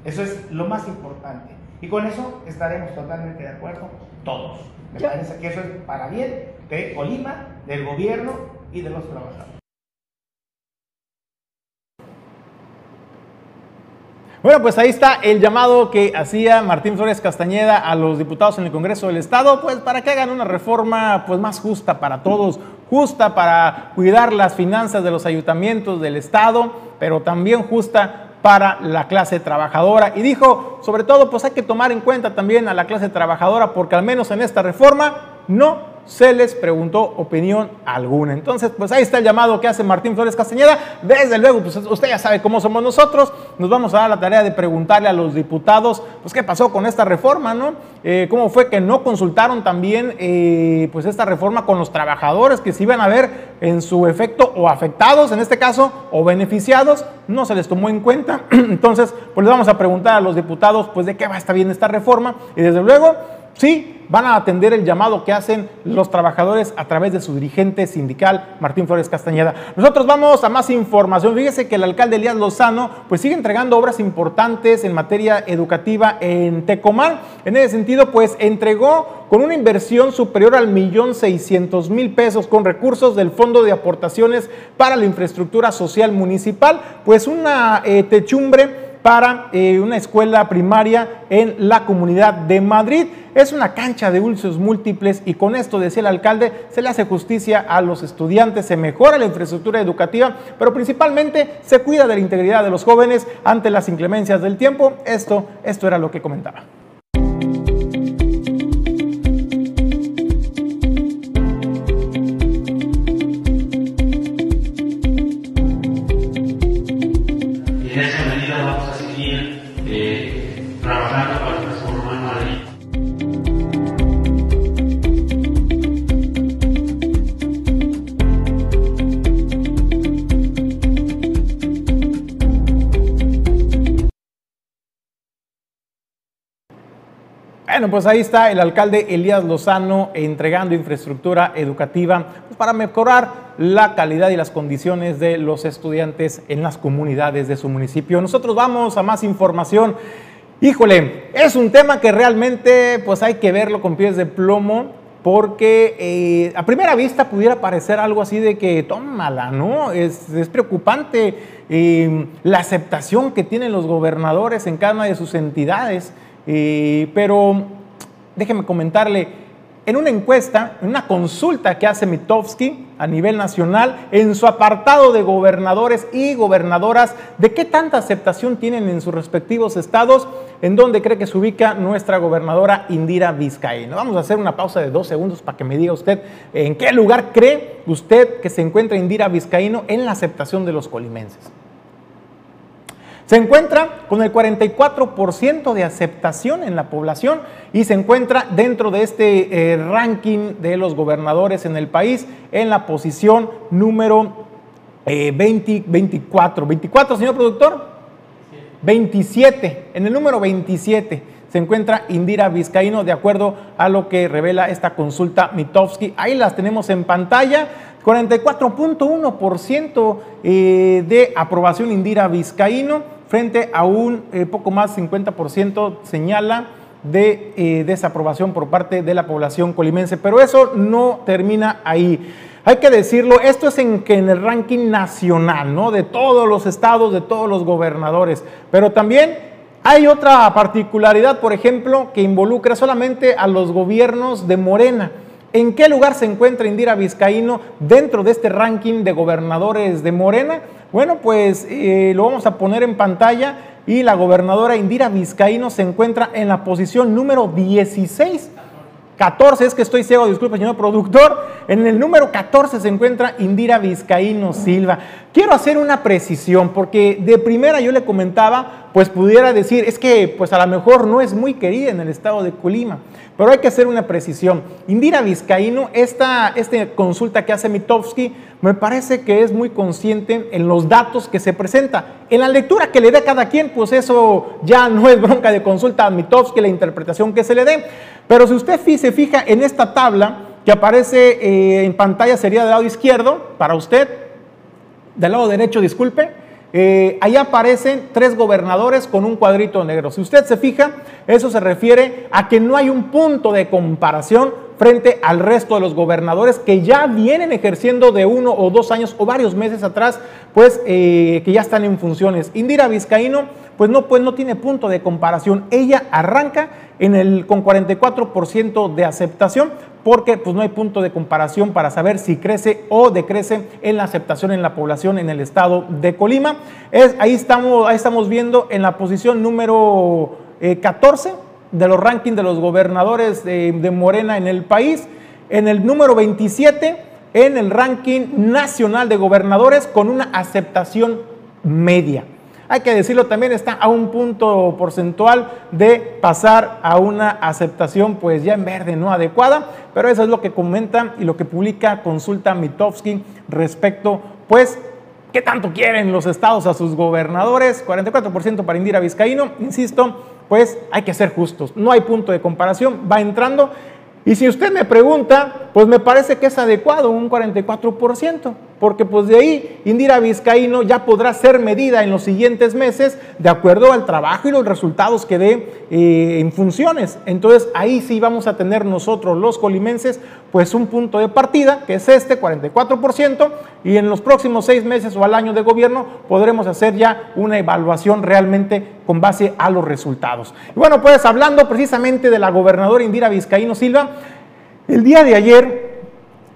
Eso es lo más importante. Y con eso estaremos totalmente de acuerdo todos. Me parece que eso es para bien de Colima, del gobierno y de los trabajadores. Bueno, pues ahí está el llamado que hacía Martín Flores Castañeda a los diputados en el Congreso del Estado, pues para que hagan una reforma pues más justa para todos, justa para cuidar las finanzas de los ayuntamientos del Estado, pero también justa para la clase trabajadora. Y dijo, sobre todo, pues hay que tomar en cuenta también a la clase trabajadora, porque al menos en esta reforma no se les preguntó opinión alguna. Entonces, pues ahí está el llamado que hace Martín Flores Castañeda. Desde luego, pues usted ya sabe cómo somos nosotros. Nos vamos a dar la tarea de preguntarle a los diputados, pues qué pasó con esta reforma, ¿no? Eh, ¿Cómo fue que no consultaron también, eh, pues esta reforma con los trabajadores que se iban a ver en su efecto o afectados, en este caso, o beneficiados? No se les tomó en cuenta. (clears throat) Entonces, pues les vamos a preguntar a los diputados, pues de qué va a estar bien esta reforma. Y desde luego, sí, van a atender el llamado que hacen los trabajadores a través de su dirigente sindical, Martín Flores Castañeda. Nosotros vamos a más información. Fíjese que el alcalde Elías Lozano pues sigue entregando obras importantes en materia educativa en Tecomán. En ese sentido, pues entregó con una inversión superior al millón seiscientos mil pesos con recursos del Fondo de Aportaciones para la Infraestructura Social Municipal, pues una eh, techumbre para eh, una escuela primaria en la comunidad de Madrid. Es una cancha de usos múltiples y con esto, decía el alcalde, se le hace justicia a los estudiantes, se mejora la infraestructura educativa, pero principalmente se cuida de la integridad de los jóvenes ante las inclemencias del tiempo. Esto, esto era lo que comentaba. Pues ahí está el alcalde Elías Lozano entregando infraestructura educativa pues, para mejorar la calidad y las condiciones de los estudiantes en las comunidades de su municipio. Nosotros vamos a más información. Híjole, es un tema que realmente pues hay que verlo con pies de plomo porque eh, a primera vista pudiera parecer algo así de que tómala, ¿no? Es, es preocupante eh, la aceptación que tienen los gobernadores en cada una de sus entidades, eh, pero déjeme comentarle, en una encuesta, en una consulta que hace Mitofsky a nivel nacional, en su apartado de gobernadores y gobernadoras, de qué tanta aceptación tienen en sus respectivos estados, en donde cree que se ubica nuestra gobernadora Indira Vizcaíno. Vamos a hacer una pausa de dos segundos para que me diga usted en qué lugar cree usted que se encuentra Indira Vizcaíno en la aceptación de los colimenses. Se encuentra con el 44% de aceptación en la población y se encuentra dentro de este eh, ranking de los gobernadores en el país en la posición número 20, 24. ¿24, señor productor? 27. En el número 27 se encuentra Indira Vizcaíno, de acuerdo a lo que revela esta consulta Mitofsky. Ahí las tenemos en pantalla. 44.1% eh, de aprobación Indira Vizcaíno frente a un eh, poco más 50% señala de eh, desaprobación por parte de la población colimense. Pero eso no termina ahí. Hay que decirlo, esto es en, en el ranking nacional, ¿no? De todos los estados, de todos los gobernadores. Pero también hay otra particularidad, por ejemplo, que involucra solamente a los gobiernos de Morena. ¿En qué lugar se encuentra Indira Vizcaíno dentro de este ranking de gobernadores de Morena? Bueno, pues eh, lo vamos a poner en pantalla y la gobernadora Indira Vizcaíno se encuentra en la posición número 16. 14, es que estoy ciego, disculpe señor productor. En el número 14 se encuentra Indira Vizcaíno Silva. Quiero hacer una precisión porque de primera yo le comentaba, pues pudiera decir, es que pues a lo mejor no es muy querida en el estado de Colima, pero hay que hacer una precisión. Indira Vizcaíno, esta, esta consulta que hace Mitofsky, me parece que es muy consciente en los datos que se presenta. En la lectura que le dé cada quien, pues eso ya no es bronca de consulta a Mitofsky, la interpretación que se le dé. Pero si usted se fija en esta tabla que aparece eh, en pantalla, sería del lado izquierdo, para usted, del lado derecho, disculpe, eh, ahí aparecen tres gobernadores con un cuadrito negro. Si usted se fija, eso se refiere a que no hay un punto de comparación frente al resto de los gobernadores que ya vienen ejerciendo de uno o dos años o varios meses atrás, pues eh, que ya están en funciones. Indira Vizcaíno, pues no, pues no tiene punto de comparación. Ella arranca en el, con 44% de aceptación, porque pues no hay punto de comparación para saber si crece o decrece en la aceptación en la población en el estado de Colima. Es, ahí, estamos, ahí estamos viendo en la posición número 14 eh, de los rankings de los gobernadores de, de Morena en el país, en el número 27 en el ranking nacional de gobernadores con una aceptación media hay que decirlo también, está a un punto porcentual de pasar a una aceptación pues ya en verde, no adecuada, pero eso es lo que comenta y lo que publica Consulta Mitofsky respecto pues ¿Qué tanto quieren los estados a sus gobernadores? 44% para Indira Vizcaíno. Insisto, pues hay que ser justos. No hay punto de comparación. Va entrando. Y si usted me pregunta, pues me parece que es adecuado un 44% porque pues de ahí Indira Vizcaíno ya podrá ser medida en los siguientes meses de acuerdo al trabajo y los resultados que dé eh, en funciones. Entonces ahí sí vamos a tener nosotros los colimenses pues un punto de partida que es este 44% y en los próximos seis meses o al año de gobierno podremos hacer ya una evaluación realmente con base a los resultados. Y bueno pues hablando precisamente de la gobernadora Indira Vizcaíno Silva, el día de ayer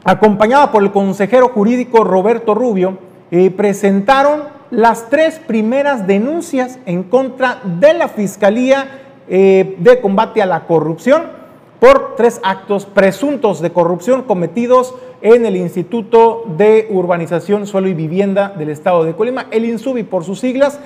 acompañada por el consejero jurídico Roberto Rubio, eh, presentaron las tres primeras denuncias en contra de la Fiscalía eh, de Combate a la Corrupción por tres actos presuntos de corrupción cometidos en el Instituto de Urbanización, Suelo y Vivienda del Estado de Colima, el INSUBI por sus siglas.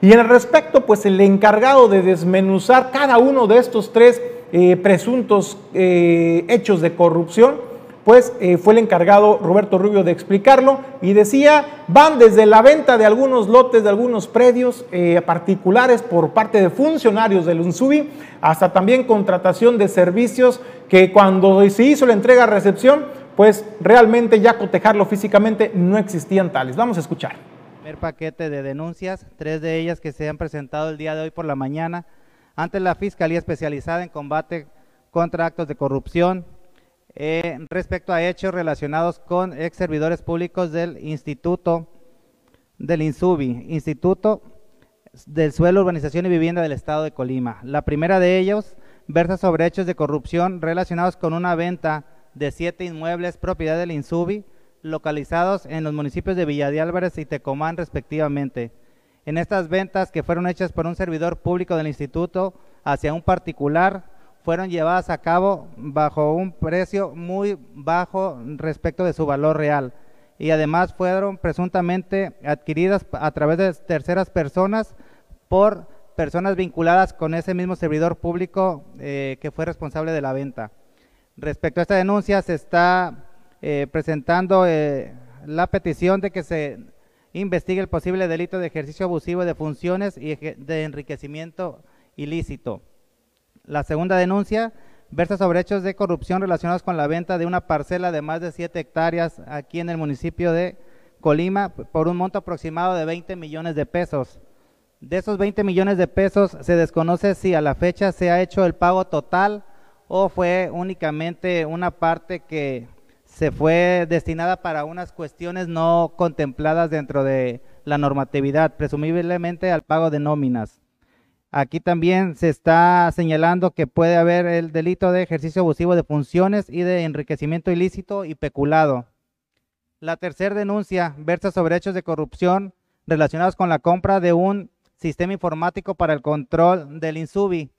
Y en el respecto, pues el encargado de desmenuzar cada uno de estos tres eh, presuntos hechos de corrupción pues eh, fue el encargado Roberto Rubio de explicarlo y decía, van desde la venta de algunos lotes de algunos predios eh, particulares por parte de funcionarios del UNSUBI, hasta también contratación de servicios que cuando se hizo la entrega-recepción, pues realmente ya cotejarlo físicamente no existían tales. Vamos a escuchar. Primer paquete de denuncias, tres de ellas que se han presentado el día de hoy por la mañana ante la Fiscalía Especializada en Combate contra Actos de Corrupción, eh, respecto a hechos relacionados con ex servidores públicos del Instituto del INSUBI, Instituto del Suelo, Urbanización y Vivienda del Estado de Colima. La primera de ellos versa sobre hechos de corrupción relacionados con una venta de siete inmuebles propiedad del INSUBI localizados en los municipios de Villa de Álvarez y Tecomán respectivamente. En estas ventas que fueron hechas por un servidor público del instituto hacia un particular, fueron llevadas a cabo bajo un precio muy bajo respecto de su valor real y además fueron presuntamente adquiridas a través de terceras personas por personas vinculadas con ese mismo servidor público eh, que fue responsable de la venta. Respecto a esta denuncia se está eh, presentando eh, la petición de que se investigue el posible delito de ejercicio abusivo de funciones y de enriquecimiento ilícito. La segunda denuncia versa sobre hechos de corrupción relacionados con la venta de una parcela de más de 7 hectáreas aquí en el municipio de Colima por un monto aproximado de 20 millones de pesos. De esos 20 millones de pesos se desconoce si a la fecha se ha hecho el pago total o fue únicamente una parte que se fue destinada para unas cuestiones no contempladas dentro de la normatividad, presumiblemente al pago de nóminas. Aquí también se está señalando que puede haber el delito de ejercicio abusivo de funciones y de enriquecimiento ilícito y peculado. La tercera denuncia versa sobre hechos de corrupción relacionados con la compra de un sistema informático para el control del INSUBI.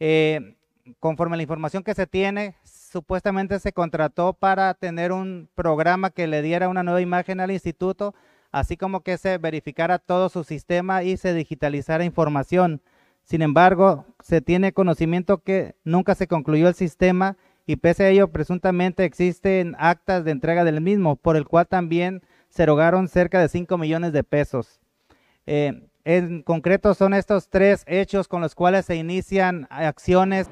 Eh, conforme a la información que se tiene, supuestamente se contrató para tener un programa que le diera una nueva imagen al instituto, así como que se verificara todo su sistema y se digitalizara información. Sin embargo, se tiene conocimiento que nunca se concluyó el sistema y pese a ello presuntamente existen actas de entrega del mismo, por el cual también se erogaron cerca de 5 millones de pesos. Eh, en concreto son estos tres hechos con los cuales se inician acciones.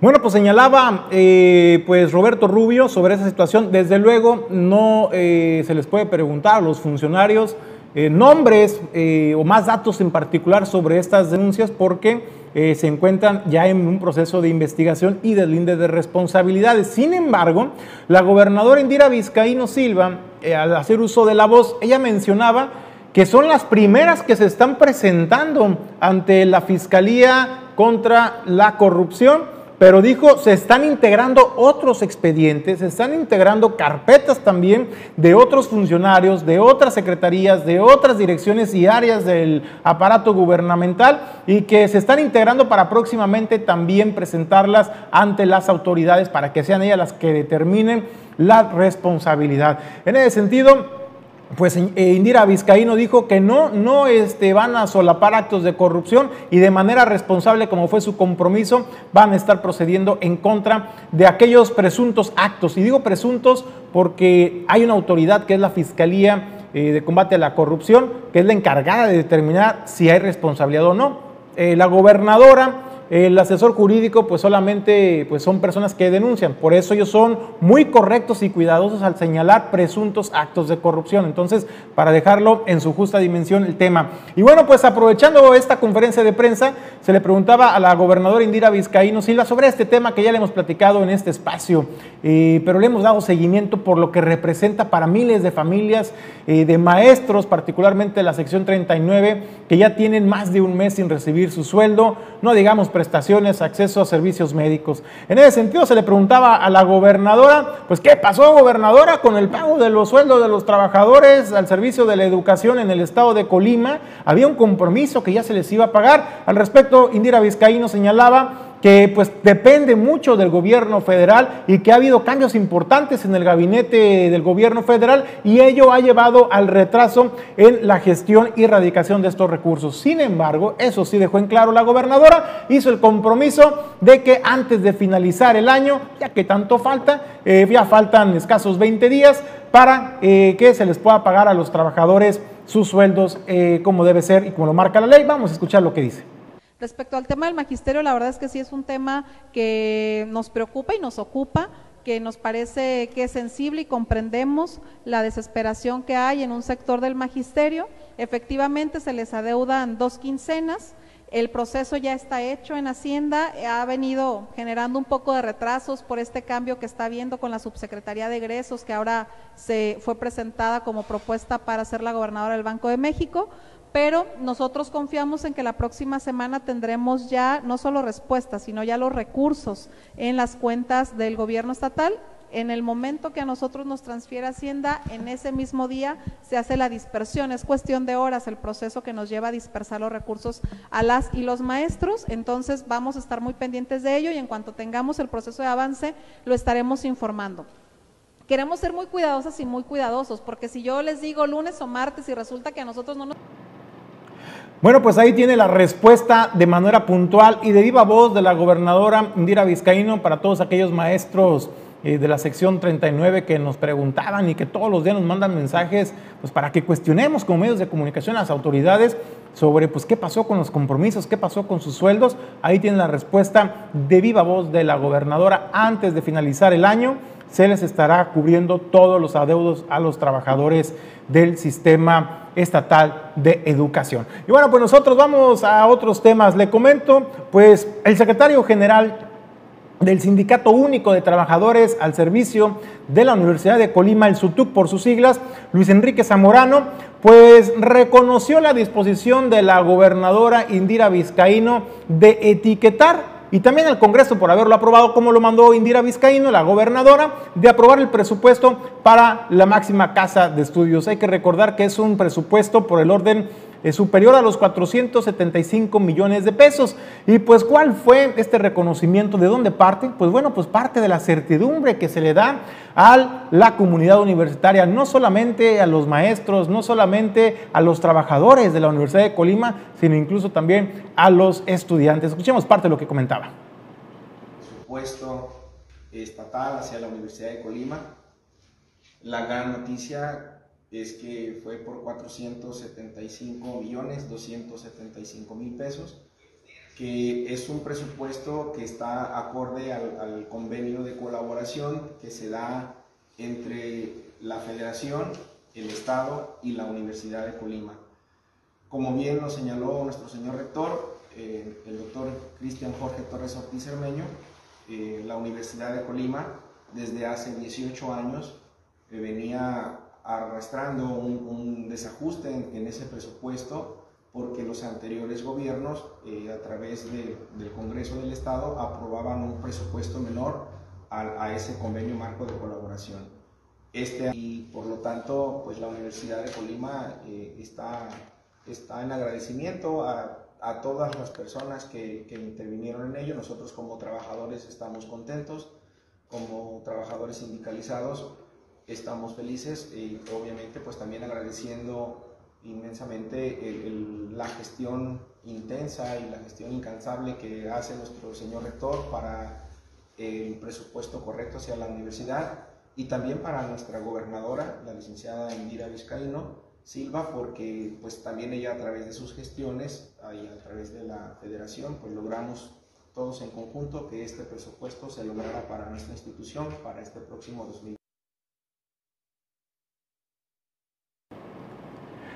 Bueno, pues señalaba eh, pues Roberto Rubio sobre esa situación. Desde luego no eh, se les puede preguntar a los funcionarios eh, nombres eh, o más datos en particular sobre estas denuncias porque eh, se encuentran ya en un proceso de investigación y deslinde de responsabilidades. Sin embargo, la gobernadora Indira Vizcaíno Silva, al hacer uso de la voz, ella mencionaba que son las primeras que se están presentando ante la Fiscalía contra la corrupción pero dijo, se están integrando otros expedientes, se están integrando carpetas también de otros funcionarios, de otras secretarías, de otras direcciones y áreas del aparato gubernamental y que se están integrando para próximamente también presentarlas ante las autoridades para que sean ellas las que determinen la responsabilidad. En ese sentido, pues eh, Indira Vizcaíno dijo que no, no este, van a solapar actos de corrupción y de manera responsable, como fue su compromiso, van a estar procediendo en contra de aquellos presuntos actos. Y digo presuntos porque hay una autoridad que es la Fiscalía eh, de Combate a la Corrupción, que es la encargada de determinar si hay responsabilidad o no. Eh, la gobernadora el asesor jurídico pues solamente pues son personas que denuncian, por eso ellos son muy correctos y cuidadosos al señalar presuntos actos de corrupción. Entonces, para dejarlo en su justa dimensión el tema. Y bueno, pues aprovechando esta conferencia de prensa, se le preguntaba a la gobernadora Indira Vizcaíno Silva sobre este tema que ya le hemos platicado en este espacio, eh, pero le hemos dado seguimiento por lo que representa para miles de familias, eh, de maestros, particularmente la sección 39, que ya tienen más de un mes sin recibir su sueldo, no digamos prestaciones, acceso a servicios médicos. En ese sentido se le preguntaba a la gobernadora, pues ¿qué pasó gobernadora con el pago de los sueldos de los trabajadores al servicio de la educación en el estado de Colima? Había un compromiso que ya se les iba a pagar. Al respecto, Indira Vizcaíno señalaba que pues depende mucho del gobierno federal y que ha habido cambios importantes en el gabinete del gobierno federal y ello ha llevado al retraso en la gestión y erradicación de estos recursos. Sin embargo, eso sí dejó en claro la gobernadora, hizo el compromiso de que antes de finalizar el año, ya que tanto falta, eh, ya faltan escasos 20 días para eh, que se les pueda pagar a los trabajadores sus sueldos eh, como debe ser y como lo marca la ley. Vamos a escuchar lo que dice. Respecto al tema del magisterio, la verdad es que sí es un tema que nos preocupa y nos ocupa, que nos parece que es sensible y comprendemos la desesperación que hay en un sector del magisterio. Efectivamente, se les adeudan dos quincenas. El proceso ya está hecho en Hacienda, ha venido generando un poco de retrasos por este cambio que está habiendo con la subsecretaría de egresos, que ahora se fue presentada como propuesta para ser la gobernadora del Banco de México pero nosotros confiamos en que la próxima semana tendremos ya no solo respuestas, sino ya los recursos en las cuentas del gobierno estatal. En el momento que a nosotros nos transfiere Hacienda, en ese mismo día se hace la dispersión. Es cuestión de horas el proceso que nos lleva a dispersar los recursos a las y los maestros. Entonces vamos a estar muy pendientes de ello y en cuanto tengamos el proceso de avance, lo estaremos informando queremos ser muy cuidadosas y muy cuidadosos, porque si yo les digo lunes o martes y resulta que a nosotros no nos... Bueno, pues ahí tiene la respuesta de manera puntual y de viva voz de la gobernadora Indira Vizcaíno para todos aquellos maestros eh, de la sección 39 que nos preguntaban y que todos los días nos mandan mensajes pues para que cuestionemos como medios de comunicación a las autoridades sobre pues qué pasó con los compromisos, qué pasó con sus sueldos. Ahí tiene la respuesta de viva voz de la gobernadora antes de finalizar el año se les estará cubriendo todos los adeudos a los trabajadores del sistema estatal de educación. Y bueno, pues nosotros vamos a otros temas. Le comento, pues el secretario general del Sindicato Único de Trabajadores al Servicio de la Universidad de Colima, el SUTUC por sus siglas, Luis Enrique Zamorano, pues reconoció la disposición de la gobernadora Indira Vizcaíno de etiquetar y también el Congreso por haberlo aprobado, como lo mandó Indira Vizcaíno, la gobernadora, de aprobar el presupuesto para la máxima casa de estudios. Hay que recordar que es un presupuesto por el orden es superior a los 475 millones de pesos. Y pues, ¿cuál fue este reconocimiento? ¿De dónde parte? Pues bueno, pues parte de la certidumbre que se le da a la comunidad universitaria, no solamente a los maestros, no solamente a los trabajadores de la Universidad de Colima, sino incluso también a los estudiantes. Escuchemos parte de lo que comentaba. Presupuesto estatal hacia la Universidad de Colima. La gran noticia es que fue por 475 millones 275 mil pesos, que es un presupuesto que está acorde al, convenio de colaboración que se da entre la Federación, el Estado y la Universidad de Colima. Como bien nos señaló nuestro señor rector, eh, el doctor Cristian Jorge Torres Ortiz Hermeño, eh, la Universidad de Colima desde hace 18 años eh, venía arrastrando un, desajuste en, ese presupuesto porque los anteriores gobiernos, eh, a través del Congreso del Estado, aprobaban un presupuesto menor a, ese convenio marco de colaboración. Este, y por lo tanto, pues la Universidad de Colima eh, está, está en agradecimiento a, a todas las personas que, que intervinieron en ello. Nosotros como trabajadores estamos contentos, como trabajadores sindicalizados, estamos felices y obviamente pues también agradeciendo inmensamente la gestión intensa y la gestión incansable que hace nuestro señor rector para el presupuesto correcto hacia la universidad y también para nuestra gobernadora, la licenciada Indira Vizcaíno Silva, porque pues también ella a través de sus gestiones y a través de la federación pues logramos todos en conjunto que este presupuesto se lograra para nuestra institución para este próximo 2020.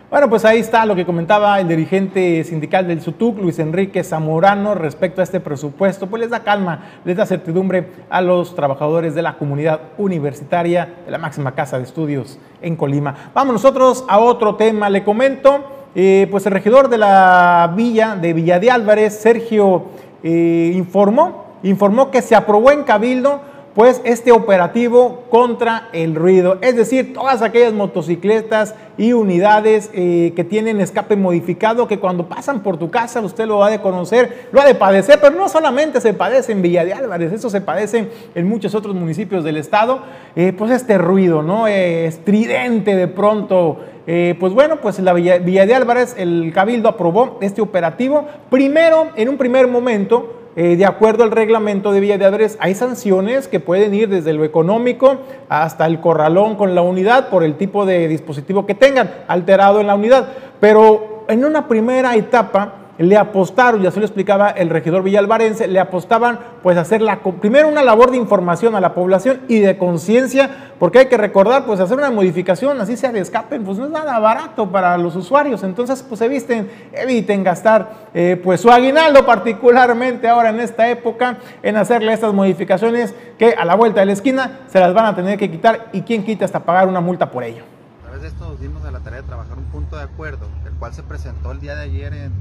Bueno, pues ahí está lo que comentaba el dirigente sindical del SUTUC, Luis Enrique Zamorano, respecto a este presupuesto. Pues les da calma, les da certidumbre a los trabajadores de la comunidad universitaria de la máxima casa de estudios en Colima. Vamos nosotros a otro tema. Le comento, eh, pues el regidor de la villa, de Villa de Álvarez, Sergio, eh, informó, informó que se aprobó en Cabildo pues este operativo contra el ruido. Es decir, todas aquellas motocicletas y unidades eh, que tienen escape modificado, que cuando pasan por tu casa usted lo ha de conocer, lo ha de padecer, pero no solamente se padece en Villa de Álvarez, eso se padece en muchos otros municipios del estado, eh, pues este ruido, ¿no? Eh, estridente de pronto. pues bueno, pues la Villa, Villa de Álvarez, el Cabildo aprobó este operativo. Primero, en un primer momento, eh, de acuerdo al reglamento de Villa de Álvarez, hay sanciones que pueden ir desde lo económico hasta el corralón con la unidad por el tipo de dispositivo que tengan alterado en la unidad. Pero en una primera etapa, le apostaron, ya se lo explicaba el regidor Villalvarense, le apostaban pues hacer la, primero una labor de información a la población y de conciencia, porque hay que recordar, pues hacer una modificación, así sea de escape, pues no es nada barato para los usuarios, entonces pues eviten, eviten gastar eh, pues su aguinaldo particularmente ahora en esta época en hacerle estas modificaciones que a la vuelta de la esquina se las van a tener que quitar y quien quita hasta pagar una multa por ello. A través de esto nos dimos a la tarea de trabajar un punto de acuerdo, el cual se presentó el día de ayer en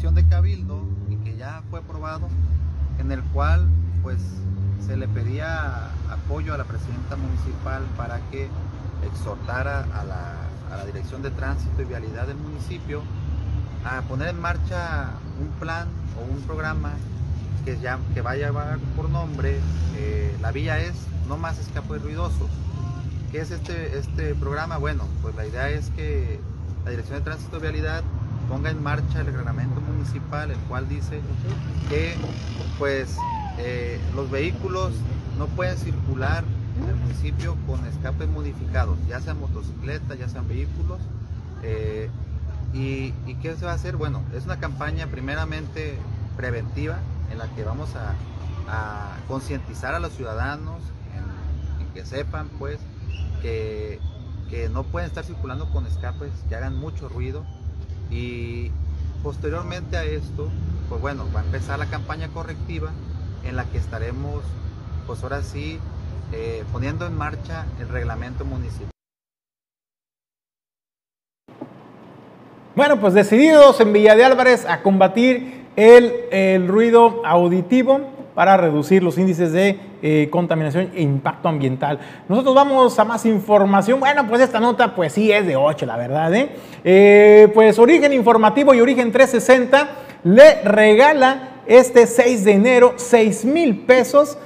de cabildo y que ya fue aprobado, en el cual pues se le pedía apoyo a la presidenta municipal para que exhortara a la, a la Dirección de Tránsito y Vialidad del municipio a poner en marcha un plan o un programa que, ya, que va a llevar por nombre eh, La Vía es No Más Escapes Ruidosos. ¿Qué es este, este programa? Bueno, pues la idea es que la Dirección de Tránsito y Vialidad ponga en marcha el reglamento municipal, el cual dice que pues eh, los vehículos no pueden circular en el municipio con escapes modificados, ya sean motocicletas, ya sean vehículos. Eh, y, qué se va a hacer? Bueno, es una campaña primeramente preventiva en la que vamos a, concientizar a los ciudadanos en, que sepan pues que, que no pueden estar circulando con escapes que hagan mucho ruido y posteriormente a esto, pues bueno, va a empezar la campaña correctiva en la que estaremos, pues ahora sí, eh, poniendo en marcha el reglamento municipal. Bueno, pues decididos en Villa de Álvarez a combatir el, el ruido auditivo para reducir los índices de eh, contaminación e impacto ambiental. Nosotros vamos a más información. Bueno, pues esta nota pues sí es de 8, la verdad. ¿eh? Eh, pues Origen Informativo y Origen 360 le regala este 6 de enero 6 mil pesos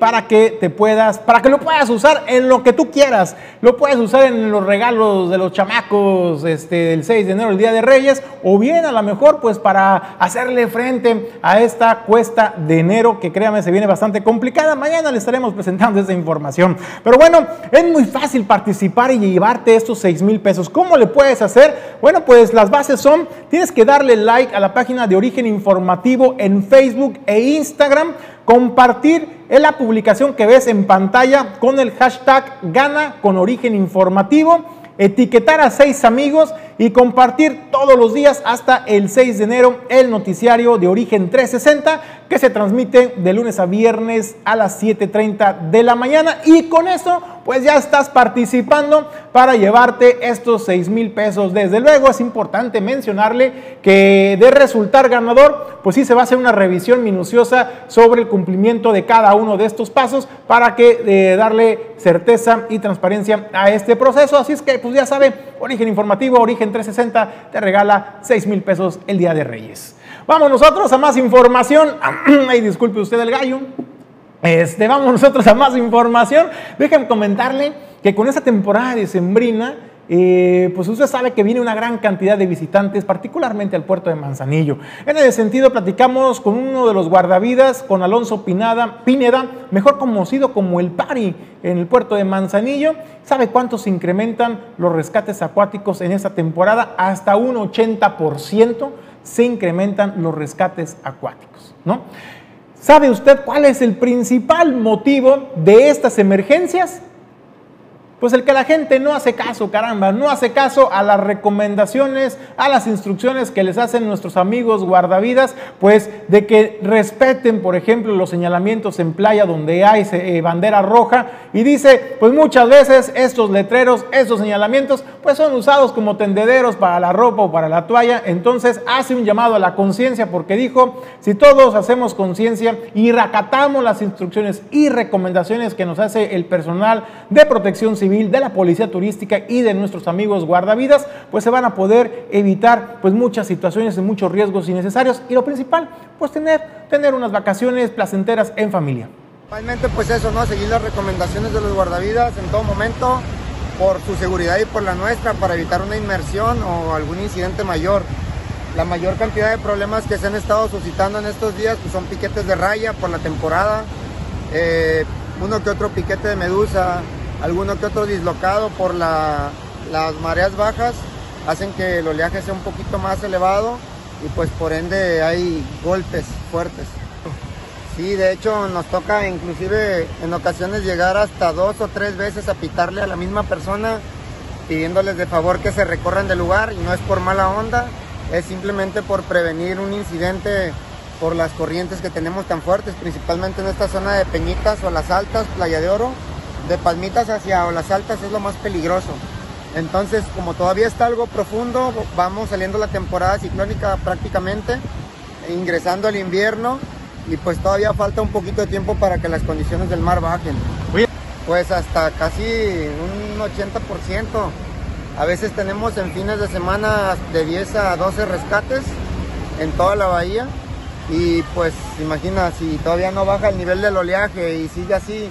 para que te puedas, para que lo puedas usar en lo que tú quieras. Lo puedes usar en los regalos de los chamacos este, del 6 de enero, el Día de Reyes, o bien a lo mejor pues para hacerle frente a esta cuesta de enero que créame se viene bastante complicada. Mañana le estaremos presentando esa información. Pero bueno, es muy fácil participar y llevarte estos 6 mil pesos. ¿Cómo le puedes hacer? Bueno, pues las bases son, tienes que darle like a la página de Origen Informativo en Facebook e Instagram compartir en la publicación que ves en pantalla con el hashtag gana con origen informativo, etiquetar a seis amigos y compartir todos los días hasta el 6 de enero el noticiario de Origen 360 que se transmite de lunes a viernes a las 7.30 de la mañana. Y con eso pues ya estás participando para llevarte estos 6 mil pesos. Desde luego es importante mencionarle que de resultar ganador pues sí se va a hacer una revisión minuciosa sobre el cumplimiento de cada uno de estos pasos para que eh, darle certeza y transparencia a este proceso. Así es que pues ya sabe, origen informativo, origen 360 te regala 6 mil pesos el Día de Reyes. Vamos nosotros a más información. (clears throat) Ay, disculpe usted el gallo. Este, vamos nosotros a más información. Déjenme comentarle que con esta temporada de sembrina eh, pues usted sabe que viene una gran cantidad de visitantes, particularmente al puerto de Manzanillo. En ese sentido, platicamos con uno de los guardavidas, con Alonso Pineda, mejor conocido como el Pari en el puerto de Manzanillo. ¿Sabe cuánto se incrementan los rescates acuáticos en esta temporada? Hasta un 80% se incrementan los rescates acuáticos, ¿no? ¿Sabe usted cuál es el principal motivo de estas emergencias? Pues el que la gente no hace caso, caramba, no hace caso a las recomendaciones, a las instrucciones que les hacen nuestros amigos guardavidas, pues de que respeten, por ejemplo, los señalamientos en playa donde hay eh, bandera roja y dice, pues muchas veces estos letreros, estos señalamientos, pues son usados como tendederos para la ropa o para la toalla, entonces hace un llamado a la conciencia porque dijo, si todos hacemos conciencia y recatamos las instrucciones y recomendaciones que nos hace el personal de protección civil, de la Policía Turística y de nuestros amigos guardavidas, pues se van a poder evitar pues muchas situaciones y muchos riesgos innecesarios y lo principal, pues tener, tener unas vacaciones placenteras en familia. Principalmente pues eso, ¿no? Seguir las recomendaciones de los guardavidas en todo momento por su seguridad y por la nuestra para evitar una inmersión o algún incidente mayor. La mayor cantidad de problemas que se han estado suscitando en estos días pues, son piquetes de raya por la temporada, eh, uno que otro piquete de medusa, alguno que otro dislocado por las mareas bajas hacen que el oleaje sea un poquito más elevado y pues por ende hay golpes fuertes. Sí, de hecho nos toca inclusive en ocasiones llegar hasta dos o tres veces a pitarle a la misma persona pidiéndoles de favor que se recorran del lugar y no es por mala onda, es simplemente por prevenir un incidente por las corrientes que tenemos tan fuertes, principalmente en esta zona de Peñitas o las Altas, Playa de Oro, de Palmitas hacia las Altas es lo más peligroso. Entonces, como todavía está algo profundo, vamos saliendo la temporada ciclónica prácticamente, ingresando al invierno y pues todavía falta un poquito de tiempo para que las condiciones del mar bajen. Pues hasta casi un 80%. A veces tenemos en fines de semana de 10 a 12 rescates en toda la bahía y pues imagina si todavía no baja el nivel del oleaje y sigue así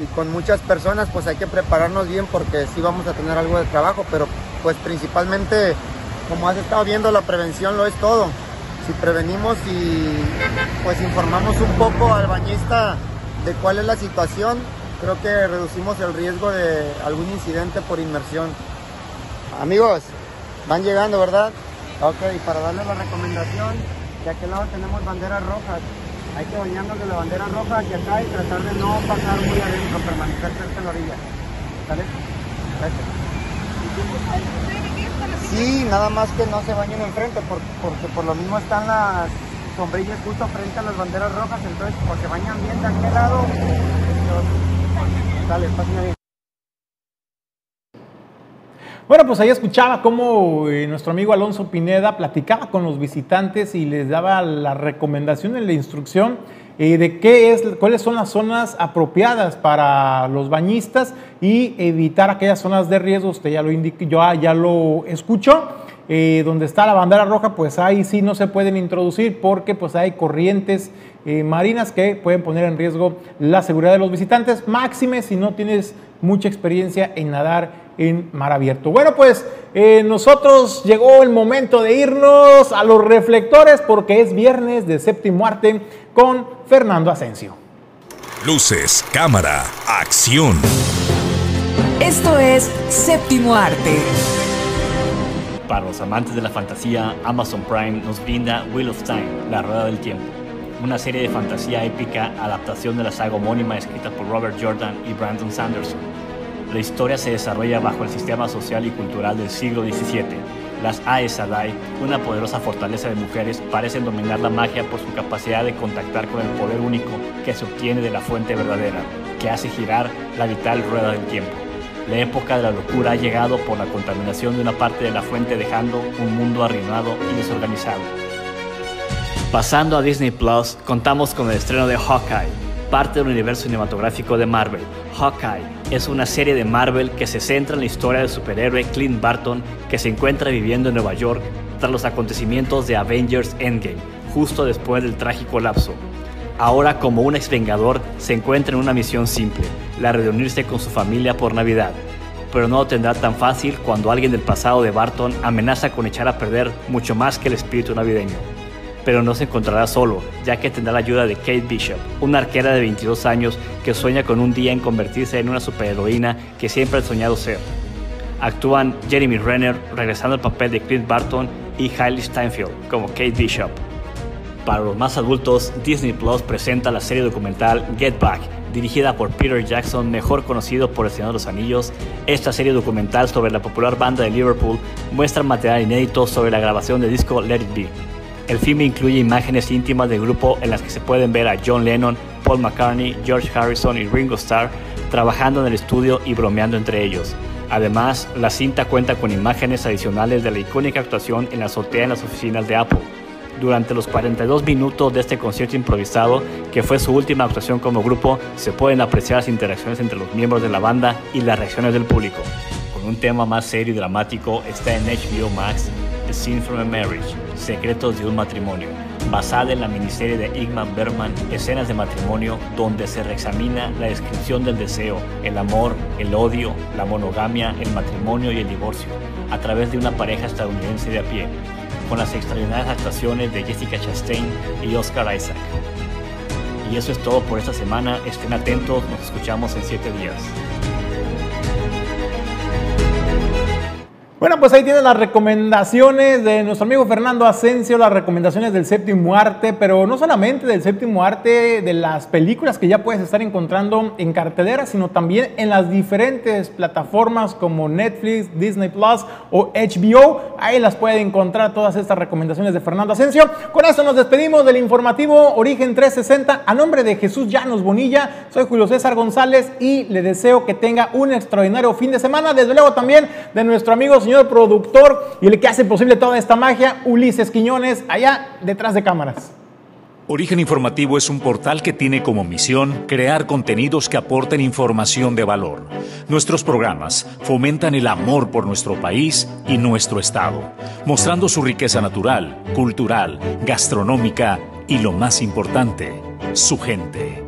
y con muchas personas pues hay que prepararnos bien porque sí vamos a tener algo de trabajo, pero pues principalmente como has estado viendo la prevención lo es todo. Si prevenimos y pues informamos un poco al bañista de cuál es la situación, creo que reducimos el riesgo de algún incidente por inmersión. Amigos, van llegando, ¿verdad? Ok, para darles la recomendación, de aquel lado tenemos banderas rojas hay que bañarnos de la bandera roja hacia acá y tratar de no pasar muy adentro, permanecer cerca de la orilla. ¿Sale? Gracias. Sí, nada más que no se bañen enfrente, porque, porque por lo mismo están las sombrillas justo frente a las banderas rojas, entonces se bañan bien de aquel lado, dale, pasen bien. Bueno, pues ahí escuchaba cómo eh, nuestro amigo Alonso Pineda platicaba con los visitantes y les daba la recomendación en la instrucción eh, de qué es, cuáles son las zonas apropiadas para los bañistas y evitar aquellas zonas de riesgo. Usted ya lo indique, yo ya lo escuchó. Eh, donde está la bandera roja, pues ahí sí no se pueden introducir porque pues hay corrientes marinas que pueden poner en riesgo la seguridad de los visitantes, máxime si no tienes mucha experiencia en nadar en mar abierto. Bueno, pues eh, nosotros llegó el momento de irnos a los reflectores porque es viernes de séptimo arte con Fernando Asensio. Luces, cámara, acción. Esto es séptimo arte. Para los amantes de la fantasía, Amazon Prime nos brinda Wheel of Time, La Rueda del Tiempo, una serie de fantasía épica adaptación de la saga homónima escrita por Robert Jordan y Brandon Sanderson la historia se desarrolla bajo el sistema social y cultural del siglo XVII. Las Aes una poderosa fortaleza de mujeres, parecen dominar la magia por su capacidad de contactar con el poder único que se obtiene de la fuente verdadera, que hace girar la vital rueda del tiempo. La época de la locura ha llegado por la contaminación de una parte de la fuente dejando un mundo arruinado y desorganizado. Pasando a Disney Plus, contamos con el estreno de Hawkeye, parte del universo cinematográfico de Marvel. Hawkeye es una serie de Marvel que se centra en la historia del superhéroe Clint Barton que se encuentra viviendo en Nueva York tras los acontecimientos de Avengers Endgame, justo después del trágico lapso. Ahora como un ex vengador se encuentra en una misión simple, la reunirse con su familia por Navidad. Pero no lo tendrá tan fácil cuando alguien del pasado de Barton amenaza con echar a perder mucho más que el espíritu navideño pero no se encontrará solo, ya que tendrá la ayuda de Kate Bishop, una arquera de 22 años que sueña con un día en convertirse en una superheroína que siempre ha soñado ser. Actúan Jeremy Renner, regresando al papel de Clint Barton, y Hailey Steinfeld como Kate Bishop. Para los más adultos, Disney Plus presenta la serie documental Get Back, Dirigida por Peter Jackson, mejor conocido por El Señor de los Anillos, esta serie documental sobre la popular banda de Liverpool muestra material inédito sobre la grabación del disco Let It Be. El filme incluye imágenes íntimas del grupo en las que se pueden ver a John Lennon, Paul McCartney, George Harrison y Ringo Starr trabajando en el estudio y bromeando entre ellos. Además, la cinta cuenta con imágenes adicionales de la icónica actuación en la azotea en las oficinas de Apple. Durante los 42 minutos de este concierto improvisado, que fue su última actuación como grupo, se pueden apreciar las interacciones entre los miembros de la banda y las reacciones del público. Con un tema más serio y dramático está en HBO Max The Scene from a Marriage, Secretos de un matrimonio, basada en la miniserie de Igman Berman, Escenas de matrimonio, donde se reexamina la descripción del deseo, el amor, el odio, la monogamia, el matrimonio y el divorcio, a través de una pareja estadounidense de a pie, con las extraordinarias actuaciones de Jessica Chastain y Oscar Isaac. Y eso es todo por esta semana, estén atentos, nos escuchamos en 7 días. Bueno, pues ahí tienen las recomendaciones de nuestro amigo Fernando Asensio, las recomendaciones del séptimo arte, pero no solamente del séptimo arte, de las películas que ya puedes estar encontrando en cartelera, sino también en las diferentes plataformas como Netflix, Disney Plus o HBO. Ahí las puede encontrar todas estas recomendaciones de Fernando Asensio. Con esto nos despedimos del informativo Origen 360. A nombre de Jesús Llanos Bonilla, soy Julio César González y le deseo que tenga un extraordinario fin de semana. Desde luego también de nuestro amigo señor productor y el que hace posible toda esta magia, Ulises Quiñones, allá detrás de cámaras. Origen Informativo es un portal que tiene como misión crear contenidos que aporten información de valor. Nuestros programas fomentan el amor por nuestro país y nuestro Estado, mostrando su riqueza natural, cultural, gastronómica y lo más importante, su gente.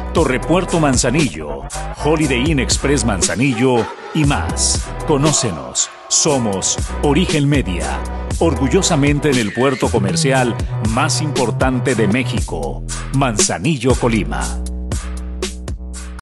Torrepuerto Manzanillo, Holiday Inn Express Manzanillo y más. Conócenos. Somos Origen Media, orgullosamente en el puerto comercial más importante de México, Manzanillo, Colima.